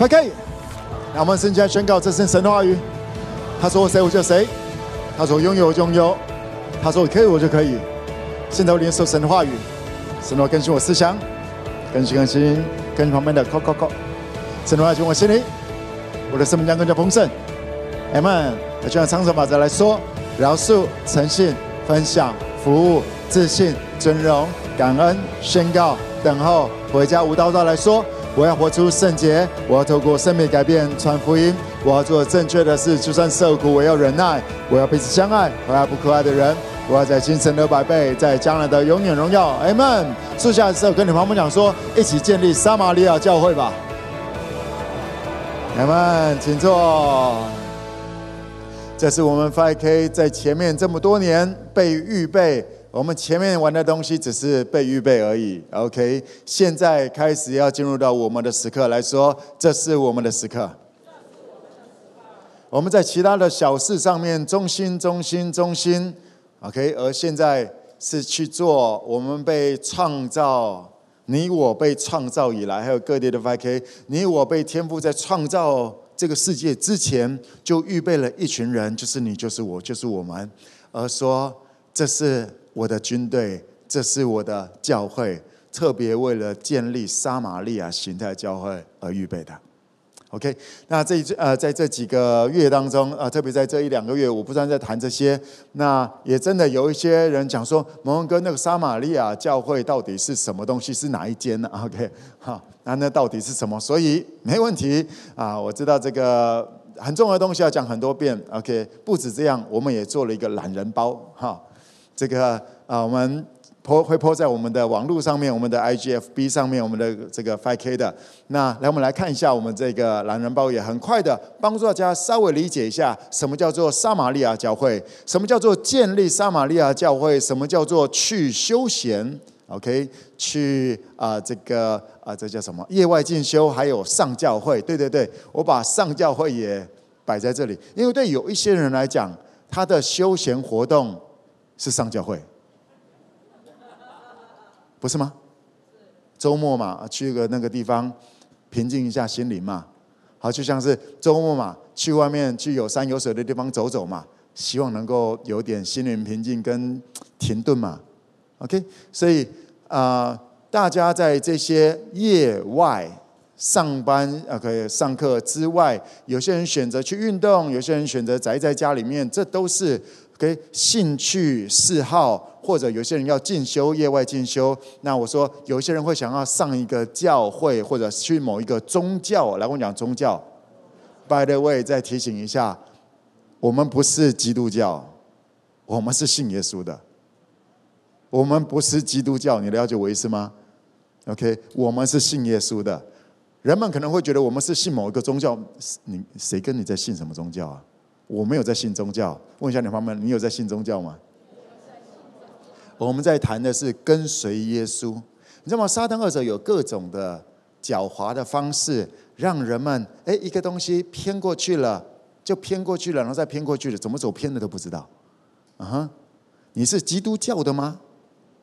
OK，那我们现在宣告这是神的话语。他说我谁我就谁，他说拥有我就拥有，他说我可以我就可以。现在我领受神的话语，神的话更新我思想，更新更新，更新旁边的扣扣扣。神的话进我心里，我的生命将更加丰盛。Amen。那就像长手法则来说，饶恕、诚信、分享、服务、自信、尊荣、感恩、宣告、等候、回家无叨叨来说。我要活出圣洁，我要透过生命改变传福音，我要做正确的事，就算受苦，我要忍耐，我要彼此相爱，我要不可爱的人，我要在今生得百倍，在将来的永远荣耀。阿门。坐下的时候跟你旁边讲说，一起建立撒玛利亚教会吧。Amen，请坐。这是我们 5K 在前面这么多年被预备。我们前面玩的东西只是被预备而已，OK。现在开始要进入到我们的时刻来说，这是我们的时刻。我们在其他的小事上面中心、中心、中心，OK。而现在是去做我们被创造，你我被创造以来，还有各地的 5K，你我被天赋在创造这个世界之前就预备了一群人，就是你，就是我，就是我们，而说这是。我的军队，这是我的教会，特别为了建立撒玛利亚形态教会而预备的。OK，那这一呃，在这几个月当中啊，特别在这一两个月，我不断在谈这些。那也真的有一些人讲说，蒙恩哥，那个撒玛利亚教会到底是什么东西？是哪一间呢？OK，好，那那到底是什么？所以没问题啊，我知道这个很重要的东西要讲很多遍。OK，不止这样，我们也做了一个懒人包哈。这个啊，我们泼会泼在我们的网络上面，我们的 IGFB 上面，我们的这个 5K 的。那来，我们来看一下我们这个懒人包，也很快的帮助大家稍微理解一下什么叫做撒玛利亚教会，什么叫做建立撒玛利亚教会，什么叫做去休闲，OK，去啊这个啊这叫什么业外进修，还有上教会，对对对，我把上教会也摆在这里，因为对有一些人来讲，他的休闲活动。是上教会，不是吗？周末嘛，去个那个地方平静一下心灵嘛。好，就像是周末嘛，去外面去有山有水的地方走走嘛，希望能够有点心灵平静跟停顿嘛。OK，所以啊、大家在这些业外上班、啊，可以上课之外，有些人选择去运动，有些人选择宅在家里面，这都是。给兴趣嗜好，或者有些人要进修，业外进修。那我说，有些人会想要上一个教会，或者去某一个宗教。来，我讲宗教。By the way，再提醒一下，我们不是基督教，我们是信耶稣的。我们不是基督教，你了解我意思吗？OK，我们是信耶稣的。人们可能会觉得我们是信某一个宗教，你谁跟你在信什么宗教啊？我没有在信宗教，问一下你方们，你有在信宗教吗？我们在谈的是跟随耶稣，你知道吗？撒旦二者有各种的狡猾的方式，让人们哎一个东西偏过去了，就偏过去了，然后再偏过去了，怎么走偏的都不知道。啊哈，你是基督教的吗？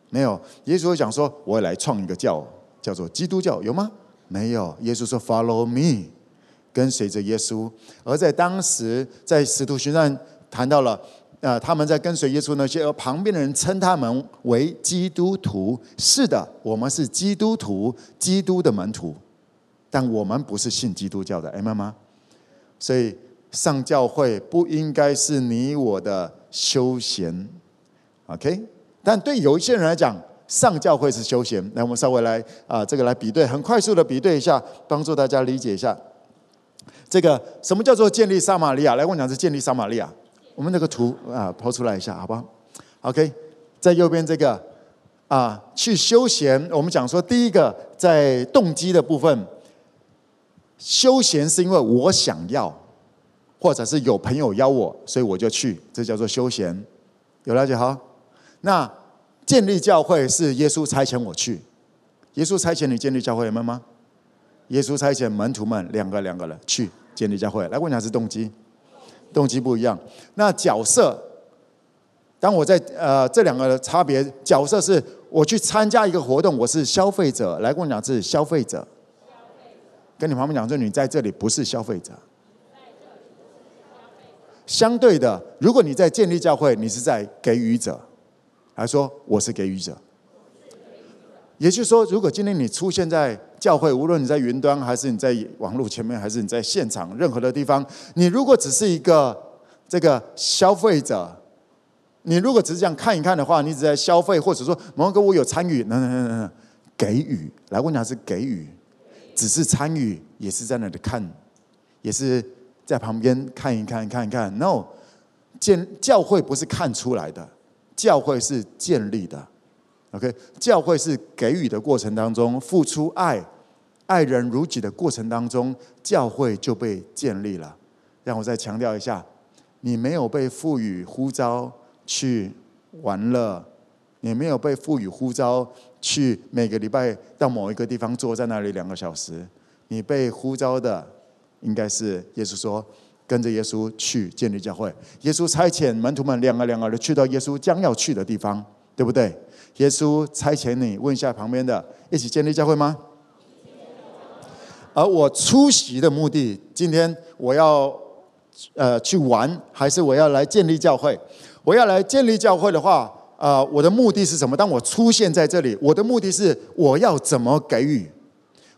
没有，耶稣讲说，我要来创一个教，叫做基督教，有吗？没有，耶稣说，Follow me。跟随着耶稣，而在当时，在使徒行传谈到了，呃，他们在跟随耶稣那些，而旁边的人称他们为基督徒。是的，我们是基督徒，基督的门徒，但我们不是信基督教的，明白吗。所以上教会不应该是你我的休闲，OK？但对有一些人来讲，上教会是休闲。来，我们稍微来啊、这个来比对，很快速的比对一下，帮助大家理解一下。这个什么叫做建立撒玛利亚？来，我讲是建立撒玛利亚。我们那个图啊，抛出来一下，好不好？OK，在右边这个啊，去休闲。我们讲说，第一个在动机的部分，休闲是因为我想要，或者是有朋友邀我，所以我就去，这叫做休闲。有了解好？那建立教会是耶稣差遣我去，耶稣差遣你建立教会，有没有吗？耶稣差遣门徒们两个两个人去。建立教会，来问一下是动机，动机不一样。那角色，当我在呃这两个差别，角色是我去参加一个活动，我是消费者。来跟我讲是消费者，跟你旁边讲说，你在这里不是消费者。相对的，如果你在建立教会，你是在给予者，还说我是给予者。也就是说，如果今天你出现在教会，无论你在云端，还是你在网络前面，还是你在现场，任何的地方，你如果只是一个这个消费者，你如果只是这样看一看的话，你只在消费，或者说某个我有参与，能能能能给予，来问他是给予，只是参与，也是在那里看，也是。在旁边看一看，看一看。No，建教会不是看出来的，教会是建立的。OK，教会是给予的过程当中，付出爱、爱人如己的过程当中，教会就被建立了。让我再强调一下，你没有被赋予呼召去玩乐，你没有被赋予呼召去每个礼拜到某一个地方坐在那里两个小时，你被呼召的。应该是耶稣说，跟着耶稣去建立教会。耶稣差遣门徒们两个两个的去到耶稣将要去的地方，对不对？耶稣差遣你，问一下旁边的，一起建立教会吗？而我出席的目的，今天我要呃去玩，还是我要来建立教会？我要来建立教会的话，呃，我的目的是什么？当我出现在这里，我的目的是我要怎么给予？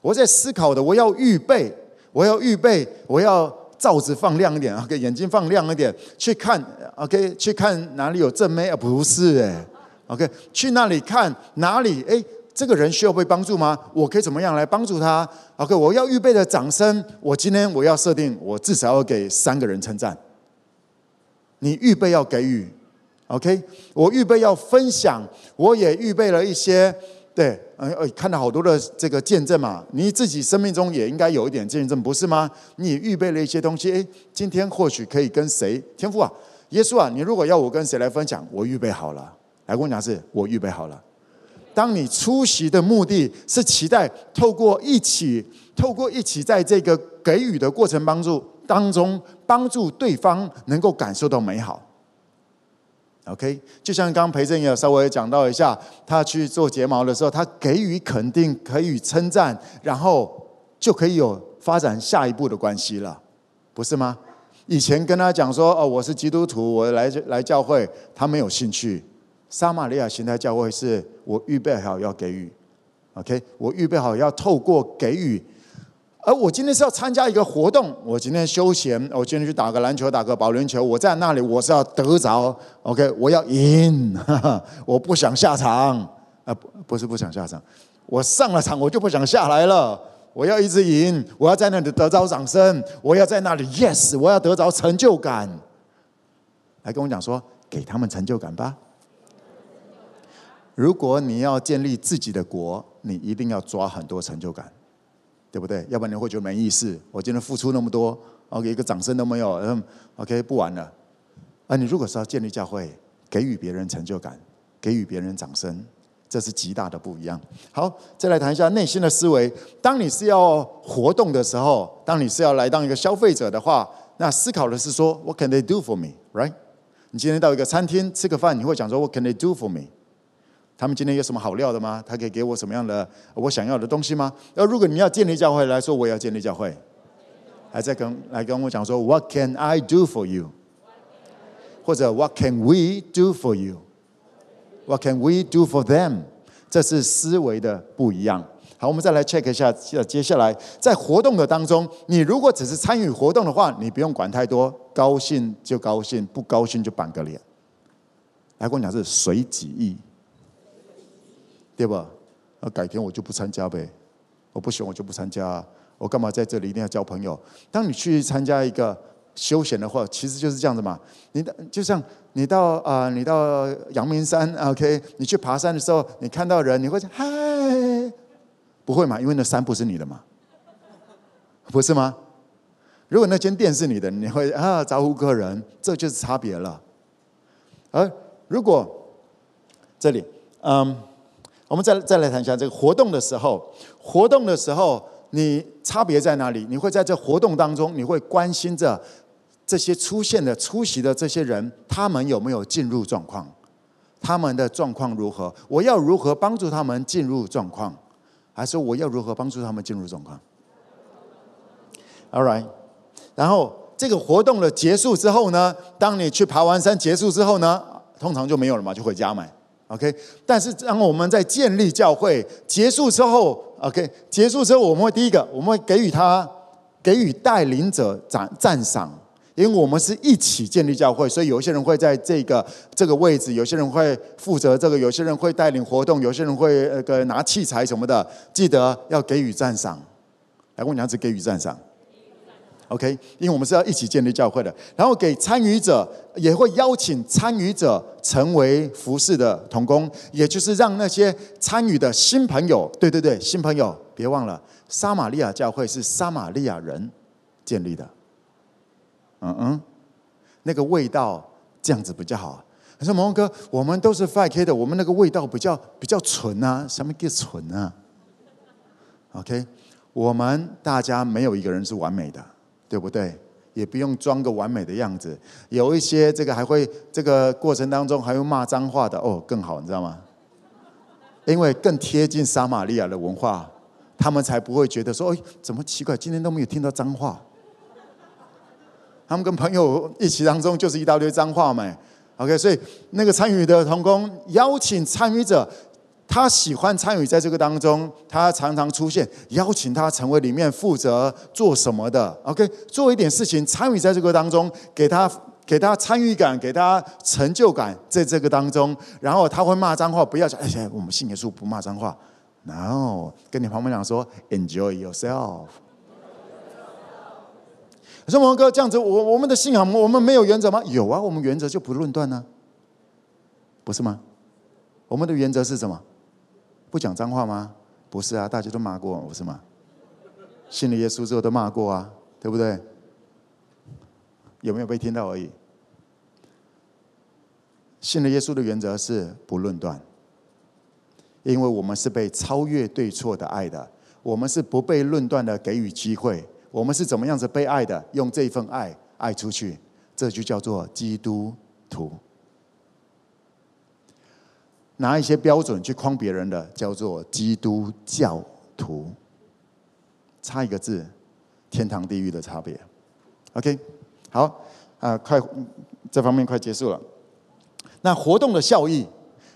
我在思考的，我要预备。我要预备，我要罩子放亮一点，OK，眼睛放亮一点，去看，OK，去看哪里有正妹啊？不是哎，OK，去那里看哪里？哎，这个人需要被帮助吗？我可以怎么样来帮助他？OK，我要预备的掌声，我今天我要设定，我至少要给三个人称赞。你预备要给予，OK，我预备要分享，我也预备了一些。对，呃呃，看到好多的这个见证嘛，你自己生命中也应该有一点见证，不是吗？你预备了一些东西，诶，今天或许可以跟谁？天父啊，耶稣啊，你如果要我跟谁来分享，我预备好了。来跟我讲，是我预备好了。当你出席的目的是期待透过一起，透过一起在这个给予的过程帮助当中，帮助对方能够感受到美好。OK，就像刚刚培正也有稍微讲到一下，他去做睫毛的时候，他给予肯定，给予称赞，然后就可以有发展下一步的关系了，不是吗？以前跟他讲说，哦，我是基督徒，我来来教会，他没有兴趣。撒玛利亚形态教会是我预备好要给予，OK，我预备好要透过给予。而我今天是要参加一个活动，我今天休闲，我今天去打个篮球，打个保龄球。我在那里，我是要得着，OK，我要赢，我不想下场。啊，不不是不想下场，我上了场我就不想下来了，我要一直赢，我要在那里得着掌声，我要在那里 yes，我要得着成就感。来跟我讲说，给他们成就感吧。如果你要建立自己的国，你一定要抓很多成就感。对不对？要不然你会觉得没意思。我今天付出那么多，OK，一个掌声都没有，嗯，OK，不玩了。啊你如果是要建立教会，给予别人成就感，给予别人掌声，这是极大的不一样。好，再来谈一下内心的思维。当你是要活动的时候，当你是要来当一个消费者的话，那思考的是说，What can they do for me? Right？你今天到一个餐厅吃个饭，你会讲说，What can they do for me? 他们今天有什么好料的吗？他可以给我什么样的我想要的东西吗？而如果你要建立教会来说，我也要建立教会，还在跟来跟我讲说，What can I do for you？或者 What can we do for you？What can we do for them？这是思维的不一样。好，我们再来 check 一下，接下来在活动的当中，你如果只是参与活动的话，你不用管太多，高兴就高兴，不高兴就板个脸。来跟我讲是随己意。对吧？那改天我就不参加呗。我不喜欢我就不参加。我干嘛在这里一定要交朋友？当你去参加一个休闲的话，其实就是这样子嘛。你的就像你到啊、你到阳明山，OK，你去爬山的时候，你看到人，你会嗨，不会嘛？因为那山不是你的嘛，不是吗？如果那间店是你的，你会啊招呼客人，这就是差别了。而如果这里，嗯。我们再再来谈一下这个活动的时候，活动的时候你差别在哪里？你会在这活动当中，你会关心着这些出现的、出席的这些人，他们有没有进入状况？他们的状况如何？我要如何帮助他们进入状况？还是我要如何帮助他们进入状况？All right，然后这个活动的结束之后呢，当你去爬完山结束之后呢，通常就没有了嘛，就回家买。OK，但是当我们在建立教会结束之后，OK，结束之后我们会第一个，我们会给予他给予带领者赞赞赏。因为我们是一起建立教会，所以有些人会在这个这个位置，有些人会负责这个，有些人会带领活动，有些人会那个拿器材什么的。记得要给予赞赏，来，我娘子给予赞赏。OK，因为我们是要一起建立教会的。然后给参与者也会邀请参与者成为服侍的同工，也就是让那些参与的新朋友，对对对，新朋友，别忘了，撒玛利亚教会是撒玛利亚人建立的。嗯嗯，那个味道这样子比较好。他说：“蒙哥，我们都是 5K 的，我们那个味道比较比较纯啊，什么叫纯啊？OK，我们大家没有一个人是完美的，对不对？也不用装个完美的样子。有一些这个还会这个过程当中还会骂脏话的哦，更好，你知道吗？因为更贴近撒玛利亚的文化，他们才不会觉得说，哎，怎么奇怪，今天都没有听到脏话。”他们跟朋友一起当中就是一大堆脏话嘛，OK，所以那个参与的同工邀请参与者，他喜欢参与在这个当中，他常常出现，邀请他成为里面负责做什么的，OK，做一点事情参与在这个当中，给他给他参与感，给他成就感，在这个当中，然后他会骂脏话，不要讲，哎，我们信耶稣不骂脏话，然后跟你旁边讲说，Enjoy yourself。说王哥这样子，我我们的信仰，我们没有原则吗？有啊，我们原则就不论断呢，不是吗？我们的原则是什么？不讲脏话吗？不是啊，大家都骂过，不是吗？信了耶稣之后都骂过啊，对不对？有没有被听到而已？信了耶稣的原则是不论断，因为我们是被超越对错的爱的，我们是不被论断的，给予机会。我们是怎么样子被爱的？用这份爱爱出去，这就叫做基督徒。拿一些标准去框别人的，叫做基督教徒。差一个字，天堂地狱的差别。OK，好，啊、快，这方面快结束了。那活动的效益，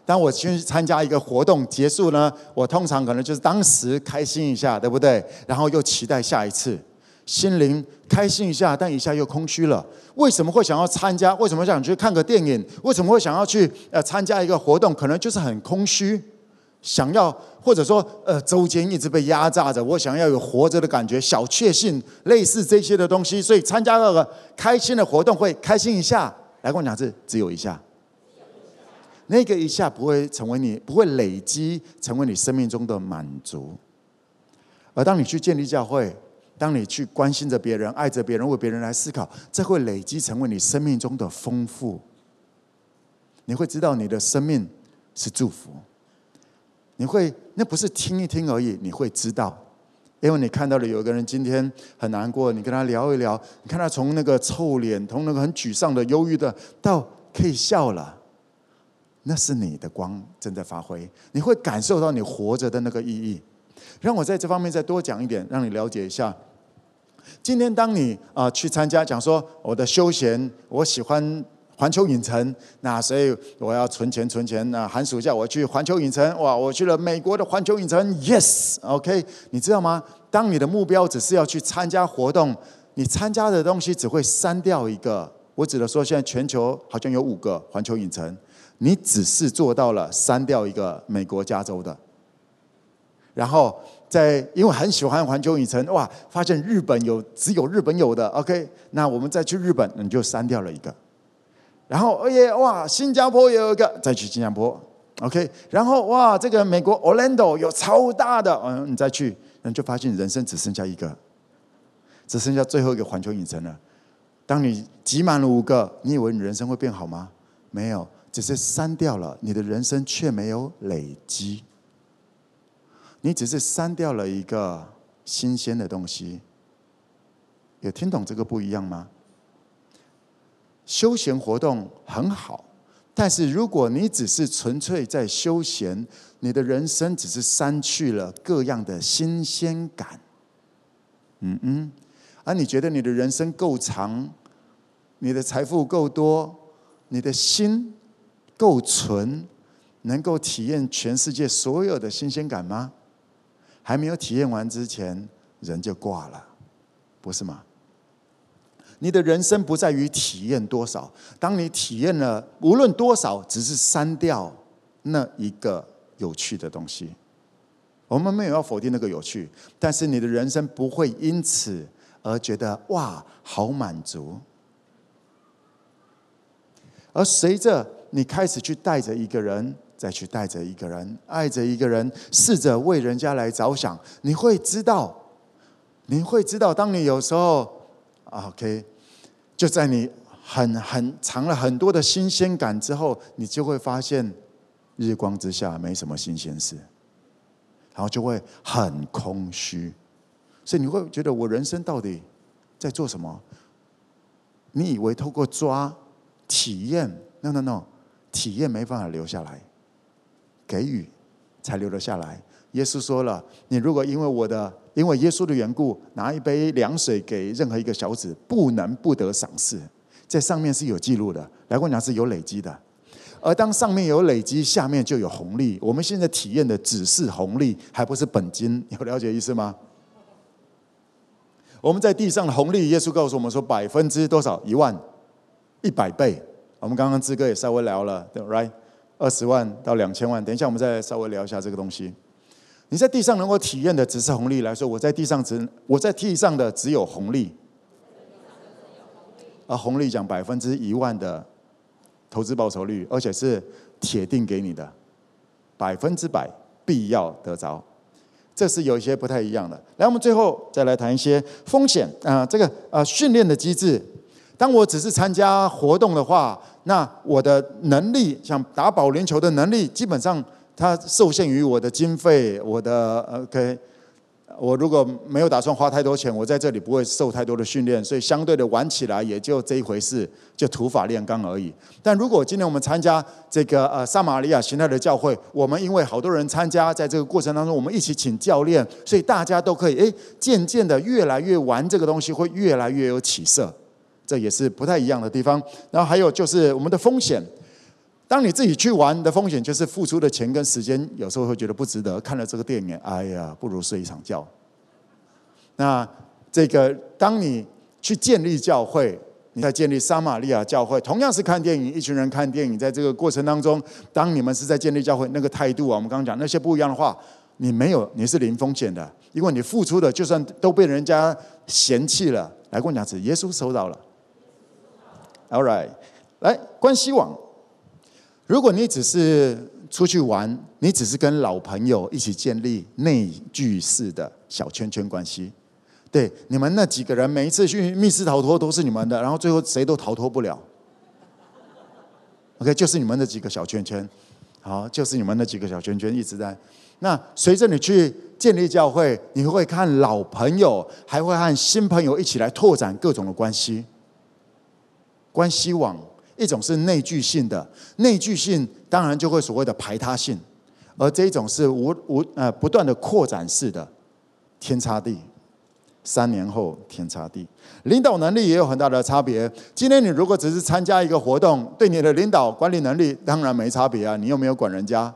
当我去参加一个活动结束呢，我通常可能就是当时开心一下，对不对？然后又期待下一次。心灵开心一下，但一下又空虚了。为什么会想要参加？为什么想去看个电影？为什么会想要去呃参加一个活动？可能就是很空虚，想要或者说呃周间一直被压榨着，我想要有活着的感觉，小确幸，类似这些的东西。所以参加那个开心的活动会开心一下。来跟我讲，是只有一下，那个一下不会成为你，不会累积成为你生命中的满足。而当你去建立教会。当你去关心着别人、爱着别人、为别人来思考，这会累积成为你生命中的丰富。你会知道你的生命是祝福。你会那不是听一听而已，你会知道，因为你看到了有个人今天很难过，你跟他聊一聊，你看他从那个臭脸，从那个很沮丧的、忧郁的，到可以笑了，那是你的光正在发挥。你会感受到你活着的那个意义。让我在这方面再多讲一点，让你了解一下。今天当你啊去参加，讲说我的休闲，我喜欢环球影城，那所以我要存钱存钱。那寒暑假我去环球影城，哇，我去了美国的环球影城，yes，OK，你知道吗？当你的目标只是要去参加活动，你参加的东西只会删掉一个。我指的说，现在全球好像有五个环球影城，你只是做到了删掉一个美国加州的。然后在，因为很喜欢环球影城，哇，发现日本有只有日本有的，OK，那我们再去日本，你就删掉了一个。然后，哎呀，哇，新加坡也有一个，再去新加坡，OK。然后，哇，这个美国 Orlando 有超大的，嗯，你再去，你就发现人生只剩下一个，只剩下最后一个环球影城了。当你集满了五个，你以为你人生会变好吗？没有，只是删掉了，你的人生却没有累积。你只是删掉了一个新鲜的东西，有听懂这个不一样吗？休闲活动很好，但是如果你只是纯粹在休闲，你的人生只是删去了各样的新鲜感。嗯嗯，而你觉得你的人生够长，你的财富够多，你的心够纯，能够体验全世界所有的新鲜感吗？还没有体验完之前，人就挂了，不是吗？你的人生不在于体验多少，当你体验了无论多少，只是删掉那一个有趣的东西。我们没有要否定那个有趣，但是你的人生不会因此而觉得哇，好满足。而随着你开始去带着一个人，再去带着一个人，爱着一个人，试着为人家来着想，你会知道，你会知道，当你有时候。OK，就在你很很尝了很多的新鲜感之后，你就会发现日光之下没什么新鲜事，然后就会很空虚，所以你会觉得我人生到底在做什么？你以为透过抓体验？No No No，体验没办法留下来，给予才留得下来。耶稣说了：“你如果因为我的，因为耶稣的缘故，拿一杯凉水给任何一个小子，不能不得赏赐。在上面是有记录的，来过讲是有累积的。而当上面有累积，下面就有红利。我们现在体验的只是红利，还不是本金。有了解意思吗？我们在地上的红利，耶稣告诉我们说，百分之多少？一万一百倍。我们刚刚志哥也稍微聊了，对吧二十万到两千万。等一下，我们再稍微聊一下这个东西。”你在地上能够体验的只是红利来说，我在地上只我在地上的只有红利，而红利讲百分之一万的投资报酬率，而且是铁定给你的，百分之百必要得着，这是有一些不太一样的。来，我们最后再来谈一些风险啊，这个啊训练的机制。当我只是参加活动的话，那我的能力，像打保龄球的能力，基本上。它受限于我的经费，我的 OK，我如果没有打算花太多钱，我在这里不会受太多的训练，所以相对的玩起来也就这一回事，就土法炼钢而已。但如果今天我们参加这个呃撒玛利亚形态的教会，我们因为好多人参加，在这个过程当中，我们一起请教练，所以大家都可以诶，渐渐的越来越玩这个东西，会越来越有起色，这也是不太一样的地方。然后还有就是我们的风险。当你自己去玩的风险，就是付出的钱跟时间，有时候会觉得不值得。看了这个电影，哎呀，不如睡一场觉。那这个，当你去建立教会，你在建立撒玛利亚教会，同样是看电影，一群人看电影，在这个过程当中，当你们是在建立教会，那个态度啊，我们刚刚讲那些不一样的话，你没有，你是零风险的，因为你付出的，就算都被人家嫌弃了，来跟我讲，是耶稣收到了。All right，来关系网。如果你只是出去玩，你只是跟老朋友一起建立内聚式的小圈圈关系，对，你们那几个人每一次去密室逃脱都是你们的，然后最后谁都逃脱不了。OK，就是你们那几个小圈圈，好，就是你们那几个小圈圈一直在。那随着你去建立教会，你会看老朋友，还会和新朋友一起来拓展各种的关系，关系网。一种是内聚性的，内聚性当然就会所谓的排他性，而这一种是无无呃不断的扩展式的，天差地，三年后天差地，领导能力也有很大的差别。今天你如果只是参加一个活动，对你的领导管理能力当然没差别啊，你又没有管人家。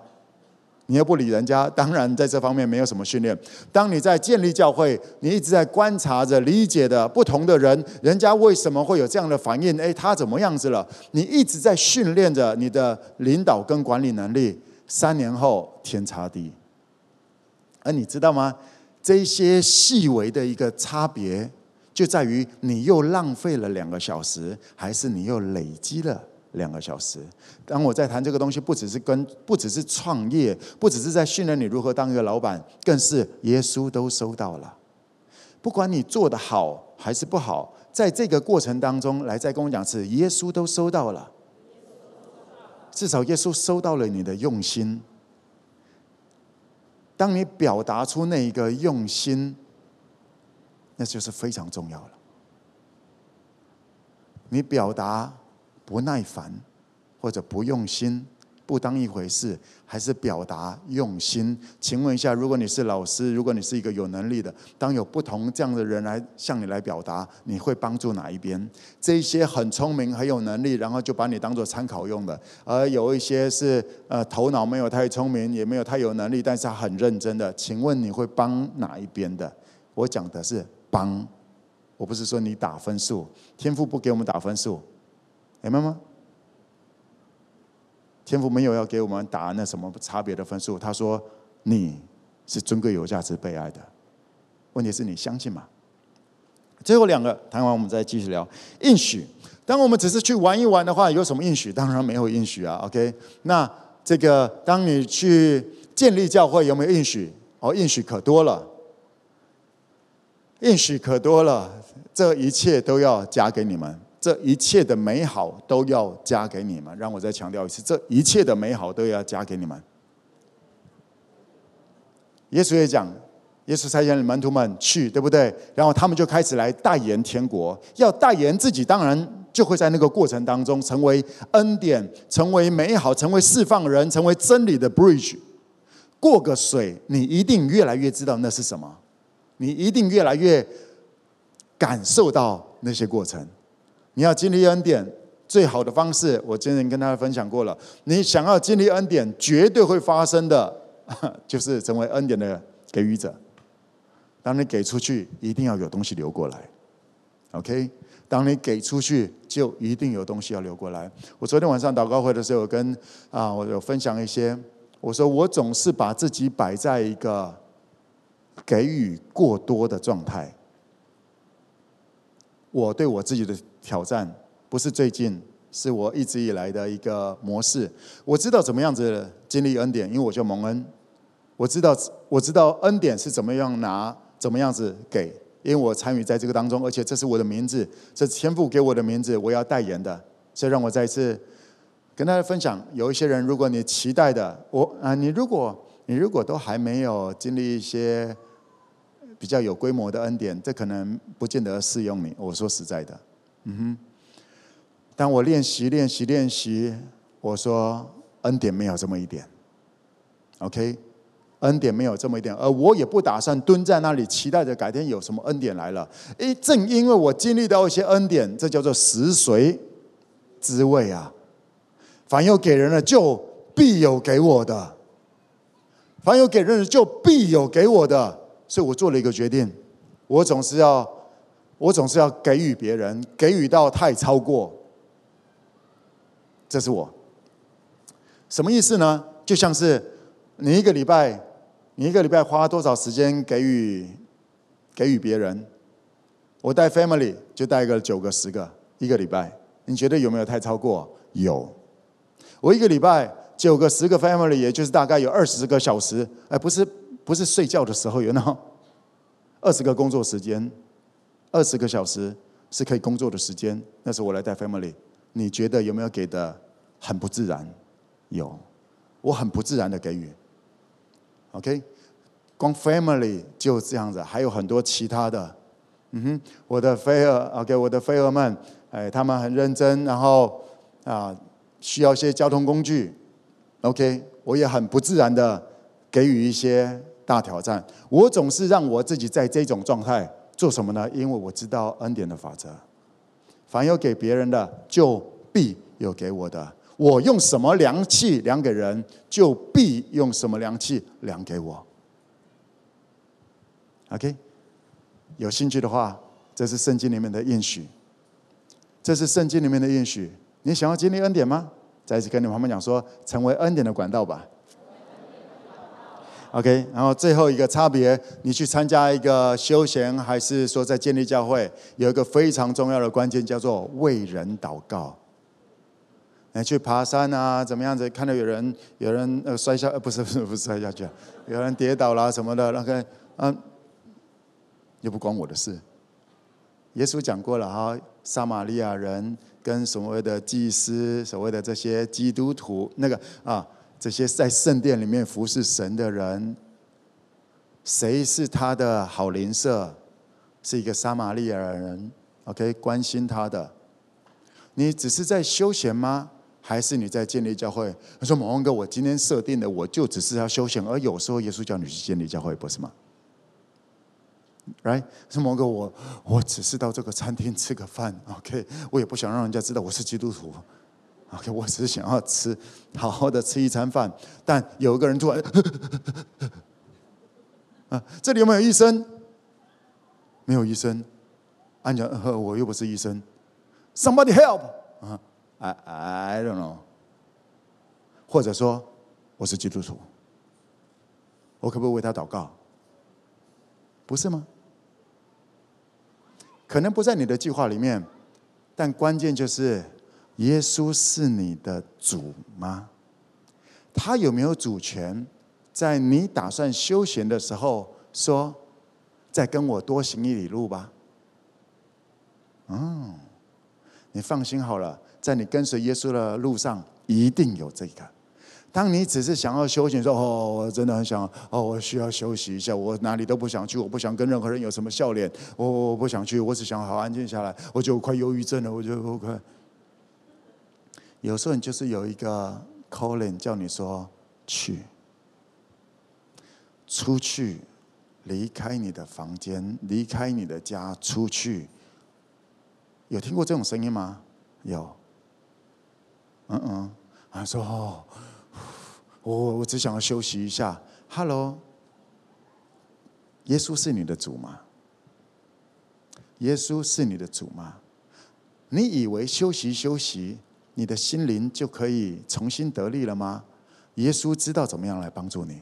你又不理人家，当然在这方面没有什么训练。当你在建立教会，你一直在观察着、理解的不同的人，人家为什么会有这样的反应？诶，他怎么样子了？你一直在训练着你的领导跟管理能力。三年后天差地，而你知道吗？这些细微的一个差别，就在于你又浪费了两个小时，还是你又累积了？两个小时。当我在谈这个东西，不只是跟，不只是创业，不只是在训练你如何当一个老板，更是耶稣都收到了。不管你做的好还是不好，在这个过程当中，来再跟我讲是耶稣都收到了。至少耶稣收到了你的用心。当你表达出那一个用心，那就是非常重要了。你表达。不耐烦，或者不用心，不当一回事，还是表达用心？请问一下，如果你是老师，如果你是一个有能力的，当有不同这样的人来向你来表达，你会帮助哪一边？这些很聪明、很有能力，然后就把你当做参考用的；而有一些是呃头脑没有太聪明，也没有太有能力，但是他很认真的，请问你会帮哪一边的？我讲的是帮，我不是说你打分数，天赋不给我们打分数，明白吗？天父没有要给我们打那什么差别的分数，他说你是尊贵有价值被爱的，问题是你相信吗？最后两个谈完，我们再继续聊应许。当我们只是去玩一玩的话，有什么应许？当然没有应许啊。OK，那这个当你去建立教会，有没有应许？哦，应许可多了，应许可多了，这一切都要加给你们。这一切的美好都要加给你们。让我再强调一次，这一切的美好都要加给你们。耶稣也讲，耶稣差遣门徒们去，对不对？然后他们就开始来代言天国，要代言自己，当然就会在那个过程当中成为恩典，成为美好，成为释放人，成为真理的 bridge。过个水，你一定越来越知道那是什么，你一定越来越感受到那些过程。你要经历恩典，最好的方式，我之前跟大家分享过了。你想要经历恩典，绝对会发生的，就是成为恩典的给予者。当你给出去，一定要有东西流过来。OK，当你给出去，就一定有东西要流过来。我昨天晚上祷告会的时候，跟啊，我有分享一些。我说我总是把自己摆在一个给予过多的状态。我对我自己的。挑战不是最近，是我一直以来的一个模式。我知道怎么样子经历恩典，因为我叫蒙恩。我知道我知道恩典是怎么样拿，怎么样子给，因为我参与在这个当中，而且这是我的名字，这是天父给我的名字，我要代言的。所以让我再一次跟大家分享，有一些人，如果你期待的，我啊，你如果你如果都还没有经历一些比较有规模的恩典，这可能不见得适用你。我说实在的。嗯哼，当我练习、练习、练习，我说恩典没有这么一点，OK，恩典没有这么一点，而我也不打算蹲在那里期待着改天有什么恩典来了。诶，正因为我经历到一些恩典，这叫做食髓滋味啊。凡有给人的，就必有给我的；凡有给人的，就必有给我的。所以我做了一个决定，我总是要。我总是要给予别人，给予到太超过，这是我。什么意思呢？就像是你一个礼拜，你一个礼拜花多少时间给予给予别人？我带 family 就带个九个十个一个礼拜，你觉得有没有太超过？有。我一个礼拜九个十个 family，也就是大概有二十个小时，哎，不是不是睡觉的时候，有那二十个工作时间。二十个小时是可以工作的时间，那是我来带 family。你觉得有没有给的很不自然？有，我很不自然的给予。OK，光 family 就这样子，还有很多其他的。嗯哼，我的飞儿，OK，我的飞儿们，哎，他们很认真，然后啊，需要一些交通工具。OK，我也很不自然的给予一些大挑战。我总是让我自己在这种状态。做什么呢？因为我知道恩典的法则，凡有给别人的，就必有给我的。我用什么量器量给人，就必用什么量器量给我。OK，有兴趣的话，这是圣经里面的应许，这是圣经里面的应许。你想要经历恩典吗？再一次跟你们讲说，成为恩典的管道吧。OK，然后最后一个差别，你去参加一个休闲，还是说在建立教会，有一个非常重要的关键，叫做为人祷告。你去爬山啊，怎么样子？看到有人有人呃摔下，呃不是不是不是摔下去，有人跌倒啦什么的，那个嗯，又不关我的事。耶稣讲过了哈，撒玛利亚人跟所谓的祭司，所谓的这些基督徒，那个啊。这些在圣殿里面服侍神的人，谁是他的好邻舍？是一个撒玛利亚人，OK，关心他的。你只是在休闲吗？还是你在建立教会？他说：“某旺哥，我今天设定的，我就只是要休闲，而有时候耶稣叫你去建立教会，不是吗？”Right？说某旺哥，我我只是到这个餐厅吃个饭，OK？我也不想让人家知道我是基督徒，OK？我只是想要吃好好的吃一餐饭。但有一个人突然，啊，这里有没有医生？没有医生。按讲，我又不是医生。Somebody help！啊，I I don't know。或者说，我是基督徒，我可不可以为他祷告？不是吗？可能不在你的计划里面，但关键就是，耶稣是你的主吗？他有没有主权？在你打算休闲的时候，说：“再跟我多行一里路吧。”嗯，你放心好了，在你跟随耶稣的路上，一定有这个。当你只是想要休息，说：“哦，我真的很想，哦，我需要休息一下，我哪里都不想去，我不想跟任何人有什么笑脸，我我不想去，我只想好安静下来，我就快忧郁症了，我就我快。”有时候你就是有一个 calling 叫你说去，出去，离开你的房间，离开你的家，出去。有听过这种声音吗？有。嗯嗯，他说：“哦，我我只想要休息一下。” Hello，耶稣是你的主吗？耶稣是你的主吗？你以为休息休息，你的心灵就可以重新得力了吗？耶稣知道怎么样来帮助你，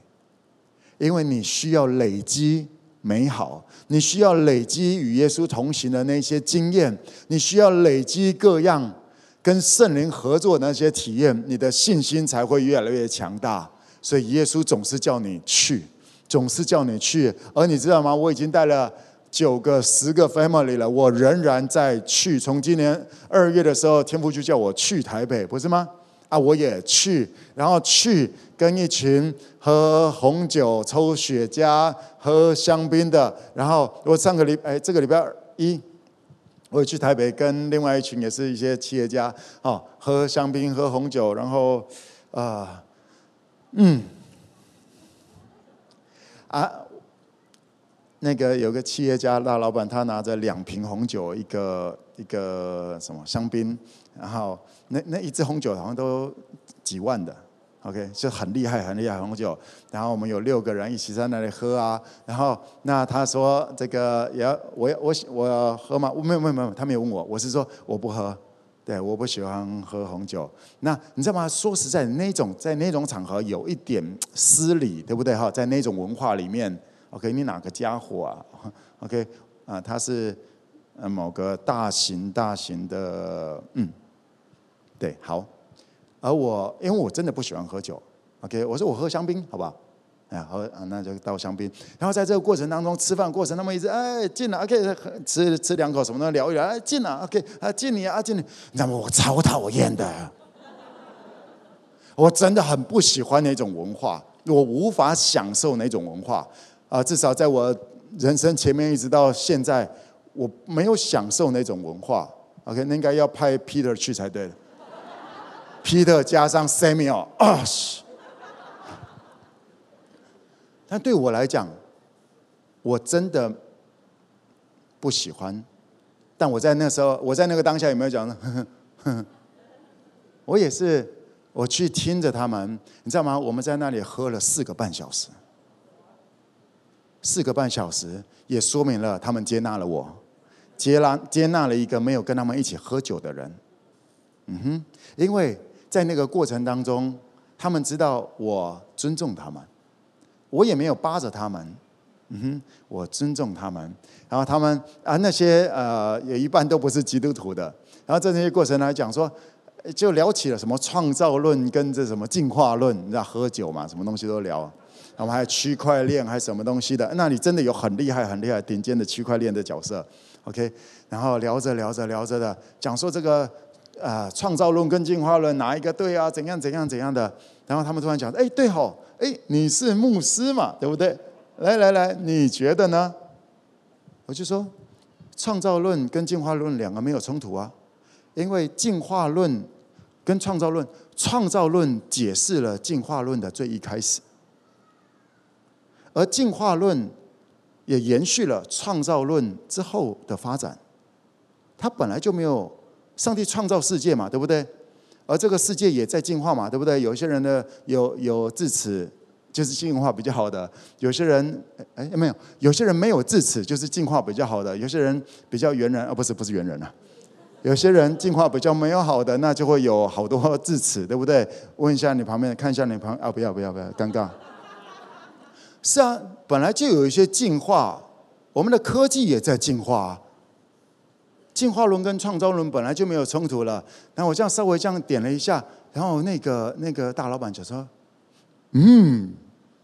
因为你需要累积。美好，你需要累积与耶稣同行的那些经验，你需要累积各样跟圣灵合作的那些体验，你的信心才会越来越强大。所以耶稣总是叫你去，总是叫你去。而你知道吗？我已经带了九个、十个 family 了，我仍然在去。从今年二月的时候，天父就叫我去台北，不是吗？啊，我也去，然后去跟一群喝红酒、抽雪茄、喝香槟的。然后我上个礼哎，这个礼拜一，我也去台北跟另外一群也是一些企业家哦，喝香槟、喝红酒。然后啊、嗯，啊，那个有个企业家大老板，他拿着两瓶红酒，一个一个什么香槟，然后。那那一支红酒好像都几万的，OK，就很厉害很厉害红酒。然后我们有六个人一起在那里喝啊。然后那他说这个也要我我我要喝吗？没有没有没有，他没有问我。我是说我不喝，对，我不喜欢喝红酒。那你知道吗？说实在，那种在那种场合有一点失礼，对不对哈？在那种文化里面，OK，你哪个家伙啊？OK，啊，他是某个大型大型的嗯。对，好，而我因为我真的不喜欢喝酒，OK，我说我喝香槟，好不好？哎，喝啊，那就倒香槟。然后在这个过程当中，吃饭过程那么一直哎敬了，OK，吃吃两口什么的聊一聊，哎敬了，OK，啊敬你啊敬你，你知道吗？我超讨厌的，我真的很不喜欢那种文化，我无法享受那种文化啊，至少在我人生前面一直到现在，我没有享受那种文化，OK，那应该要派 Peter 去才对。Peter 加上 Samuel，啊，但对我来讲，我真的不喜欢。但我在那时候，我在那个当下有没有讲呢？我也是，我去听着他们，你知道吗？我们在那里喝了四个半小时，四个半小时也说明了他们接纳了我，接纳接纳了一个没有跟他们一起喝酒的人。嗯哼，因为。在那个过程当中，他们知道我尊重他们，我也没有扒着他们，嗯哼，我尊重他们。然后他们啊，那些呃，也一半都不是基督徒的。然后在那些过程来讲说，就聊起了什么创造论跟这什么进化论，你知道喝酒嘛，什么东西都聊。我们还有区块链还是什么东西的，那你真的有很厉害很厉害顶尖的区块链的角色。OK，然后聊着聊着聊着的，讲说这个。啊，创造论跟进化论哪一个对啊？怎样怎样怎样的？然后他们突然讲：“哎，对吼，哎，你是牧师嘛，对不对？来来来，你觉得呢？”我就说：“创造论跟进化论两个没有冲突啊，因为进化论跟创造论，创造论解释了进化论的最一开始，而进化论也延续了创造论之后的发展。它本来就没有上帝创造世界嘛，对不对？而这个世界也在进化嘛，对不对？有些人呢，有有智齿，就是进化比较好的；有些人哎没有，有些人没有智齿，就是进化比较好的；有些人比较猿人，啊、哦，不是不是猿人啊。有些人进化比较没有好的，那就会有好多智齿，对不对？问一下你旁边，看一下你旁啊，不要不要不要，尴尬。是啊，本来就有一些进化，我们的科技也在进化。进化论跟创造论本来就没有冲突了。然后我这样稍微这样点了一下，然后那个那个大老板就说：“嗯，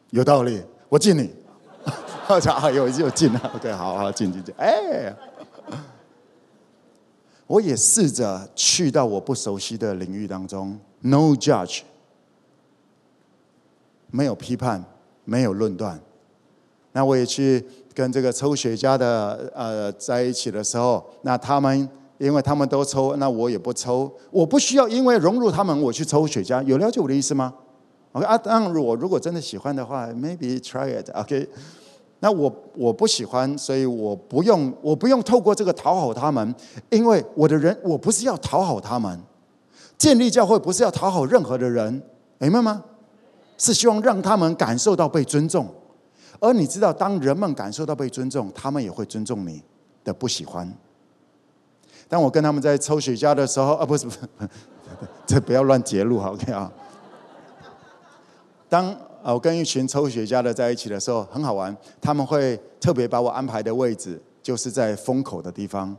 有道理，我敬你。”好家伙，又又敬了。OK，好好敬敬敬。哎。我也试着去到我不熟悉的领域当中，no judge，没有批判，没有论断。那我也去跟这个抽雪茄的呃在一起的时候，那他们因为他们都抽，那我也不抽。我不需要因为融入他们，我去抽雪茄。有了解我的意思吗？OK 啊，当然我如果真的喜欢的话，maybe try it。OK。那我我不喜欢，所以我不用我不用透过这个讨好他们，因为我的人我不是要讨好他们，建立教会不是要讨好任何的人，明白吗？是希望让他们感受到被尊重，而你知道，当人们感受到被尊重，他们也会尊重你的不喜欢。当我跟他们在抽雪茄的时候，啊，不是不是，这不要乱截录，OK 啊？当。啊，我跟一群抽雪茄的在一起的时候很好玩，他们会特别把我安排的位置就是在风口的地方，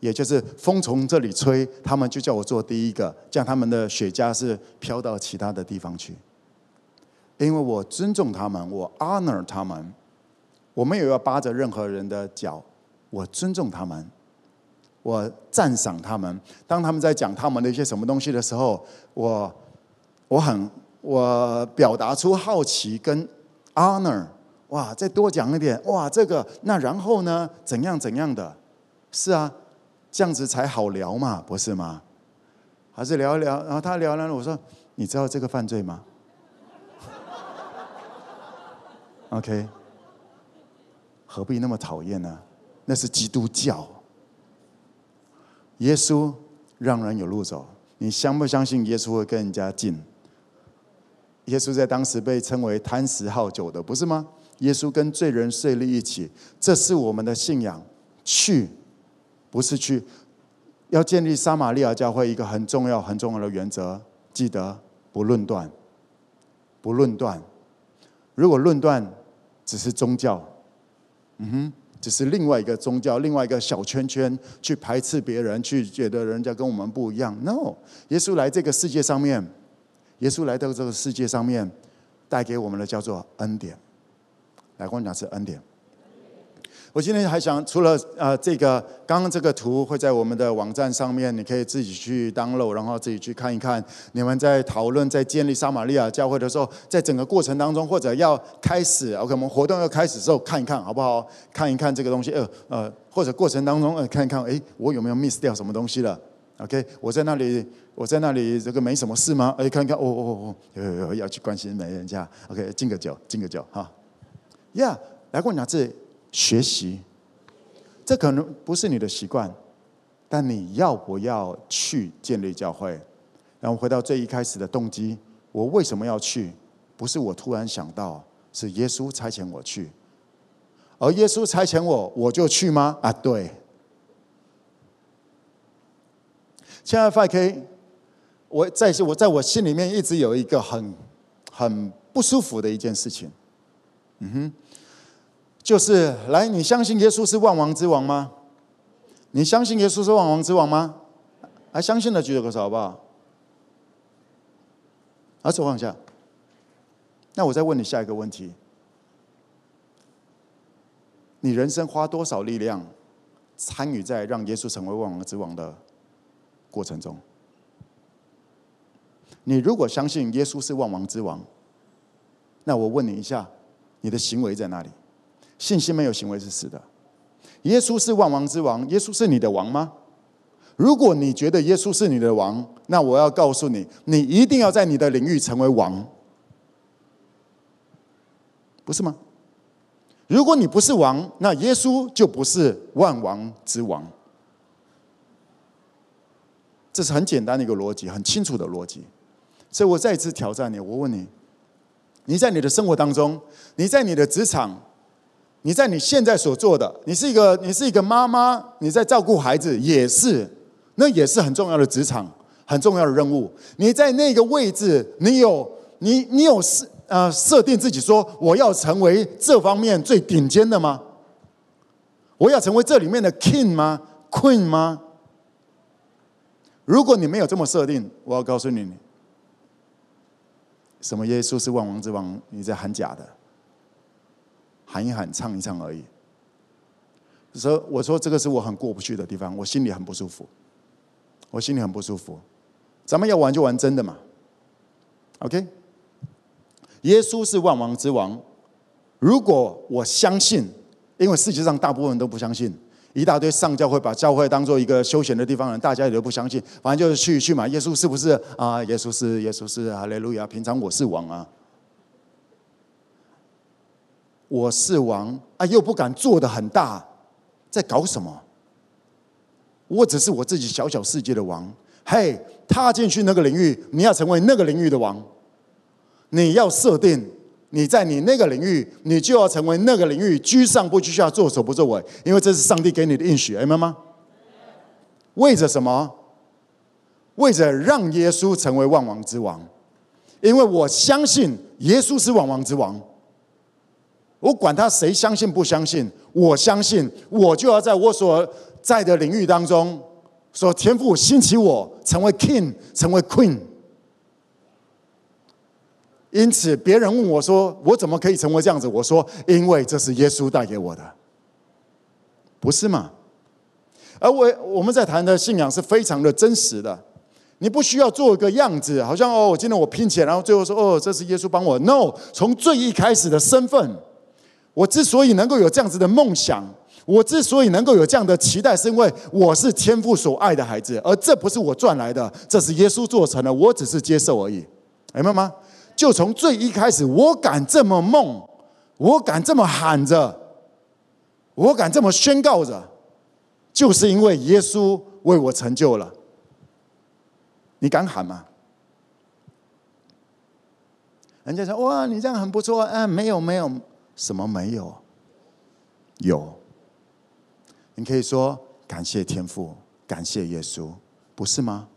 也就是风从这里吹，他们就叫我做第一个，这样他们的雪茄是飘到其他的地方去。因为我尊重他们，我 honor 他们，我没有要扒着任何人的脚，我尊重他们，我赞赏他们。当他们在讲他们的一些什么东西的时候，我我很。我表达出好奇跟 honor，哇，再多讲一点，哇，这个那然后呢，怎样怎样的？是啊，这样子才好聊嘛，不是吗？还是聊一聊，然后他聊了，我说，你知道这个犯罪吗？OK，何必那么讨厌呢？那是基督教，耶稣让人有路走，你相不相信耶稣会跟人家近？耶稣在当时被称为贪食好酒的，不是吗？耶稣跟罪人税吏一起，这是我们的信仰。去，不是去，要建立撒玛利亚教会一个很重要、很重要的原则，记得不论断，不论断。如果论断只是宗教，嗯哼，只是另外一个宗教，另外一个小圈圈去排斥别人，去觉得人家跟我们不一样。No，耶稣来这个世界上面。耶稣来到这个世界上面，带给我们的叫做恩典。来，跟我讲是恩典。我今天还想，除了呃这个，刚刚这个图会在我们的网站上面，你可以自己去 download，然后自己去看一看。你们在讨论在建立撒玛利亚教会的时候，在整个过程当中，或者要开始，OK，我们活动要开始的时候，看一看好不好？看一看这个东西，呃呃，或者过程当中，呃，看一看，哎，我有没有 miss 掉什么东西了？OK，我在那里，我在那里，这个没什么事吗？哎，看看，哦哦哦，有有有，要去关心人家。OK，敬个酒，敬个酒，哈。Yeah，来过两次学习，这可能不是你的习惯，但你要不要去建立教会？然后回到最一开始的动机，我为什么要去？不是我突然想到，是耶稣差遣我去。而耶稣差遣我，我就去吗？啊，对。现在 5K，我在我在我心里面一直有一个很很不舒服的一件事情，嗯哼，就是来，你相信耶稣是万王之王吗？你相信耶稣是万王之王吗？还相信的举个手好不好？好，手放下。那我再问你下一个问题：你人生花多少力量参与在让耶稣成为万王之王的？过程中，你如果相信耶稣是万王之王，那我问你一下，你的行为在哪里？信心没有行为是死的。耶稣是万王之王，耶稣是你的王吗？如果你觉得耶稣是你的王，那我要告诉你，你一定要在你的领域成为王，不是吗？如果你不是王，那耶稣就不是万王之王。这是很简单的一个逻辑，很清楚的逻辑。所以我再一次挑战你，我问你：你在你的生活当中，你在你的职场，你在你现在所做的，你是一个你是一个妈妈，你在照顾孩子，也是，那也是很重要的职场，很重要的任务。你在那个位置，你有你你有设呃设定自己说，我要成为这方面最顶尖的吗？我要成为这里面的 king 吗？queen 吗？如果你没有这么设定，我要告诉你，什么耶稣是万王之王，你在喊假的。喊一喊，唱一唱而已。所以我说，这个是我很过不去的地方，我心里很不舒服，我心里很不舒服。咱们要玩就玩真的嘛，OK？耶稣是万王之王。如果我相信，因为世界上大部分人都不相信，一大堆上教会把教会当做一个休闲的地方人，大家也都不相信，反正就是去去嘛。耶稣是不是啊？耶稣是，耶稣是，哈利路亚！平常我是王啊。我是王啊，又不敢做的很大，在搞什么？我只是我自己小小世界的王。嘿，踏进去那个领域，你要成为那个领域的王，你要设定你在你那个领域，你就要成为那个领域居上不居下，作首不作尾，因为这是上帝给你的应许，明白吗？为着什么？为着让耶稣成为万王之王，因为我相信耶稣是万王之王。我管他谁相信不相信，我相信，我就要在我所在的领域当中，所天赋兴起我成为 king，成为 queen。因此，别人问我说：“我怎么可以成为这样子？”我说：“因为这是耶稣带给我的，不是吗？”而我我们在谈的信仰是非常的真实的，你不需要做一个样子，好像哦，今天我拼起来，然后最后说：“哦，这是耶稣帮我。”No，从最一开始的身份。我之所以能够有这样子的梦想，我之所以能够有这样的期待，是因为我是天父所爱的孩子，而这不是我赚来的，这是耶稣做成的，我只是接受而已，明白吗？就从最一开始，我敢这么梦，我敢这么喊着，我敢这么宣告着，就是因为耶稣为我成就了。你敢喊吗？人家说：“哇，你这样很不错。”啊，没有，没有。什么没有？有。你可以说感谢天父，感谢耶稣，不是吗？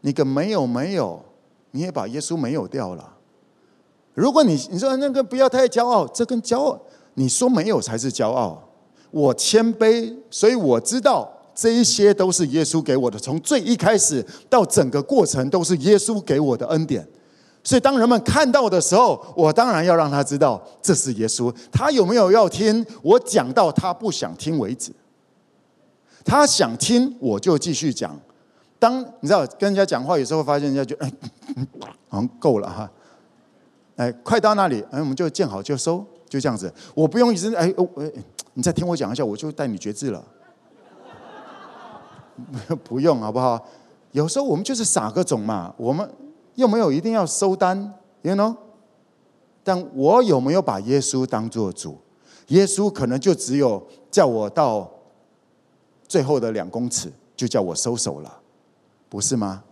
你个没有没有，你也把耶稣没有掉了。如果你你说那个不要太骄傲，这跟骄傲，你说没有才是骄傲。我谦卑，所以我知道这一些都是耶稣给我的，从最一开始到整个过程都是耶稣给我的恩典。所以，当人们看到的时候，我当然要让他知道这是耶稣。他有没有要听？我讲到他不想听为止。他想听，我就继续讲。当你知道跟人家讲话，有时候发现人家就哎，好像够了哈。哎，快到那里，哎，我们就见好就收，就这样子。我不用一直哎哦哎，你再听我讲一下，我就带你决志了。不用好不好？有时候我们就是撒个种嘛，我们。又没有一定要收单，you know？但我有没有把耶稣当做主？耶稣可能就只有叫我到最后的两公尺，就叫我收手了，不是吗？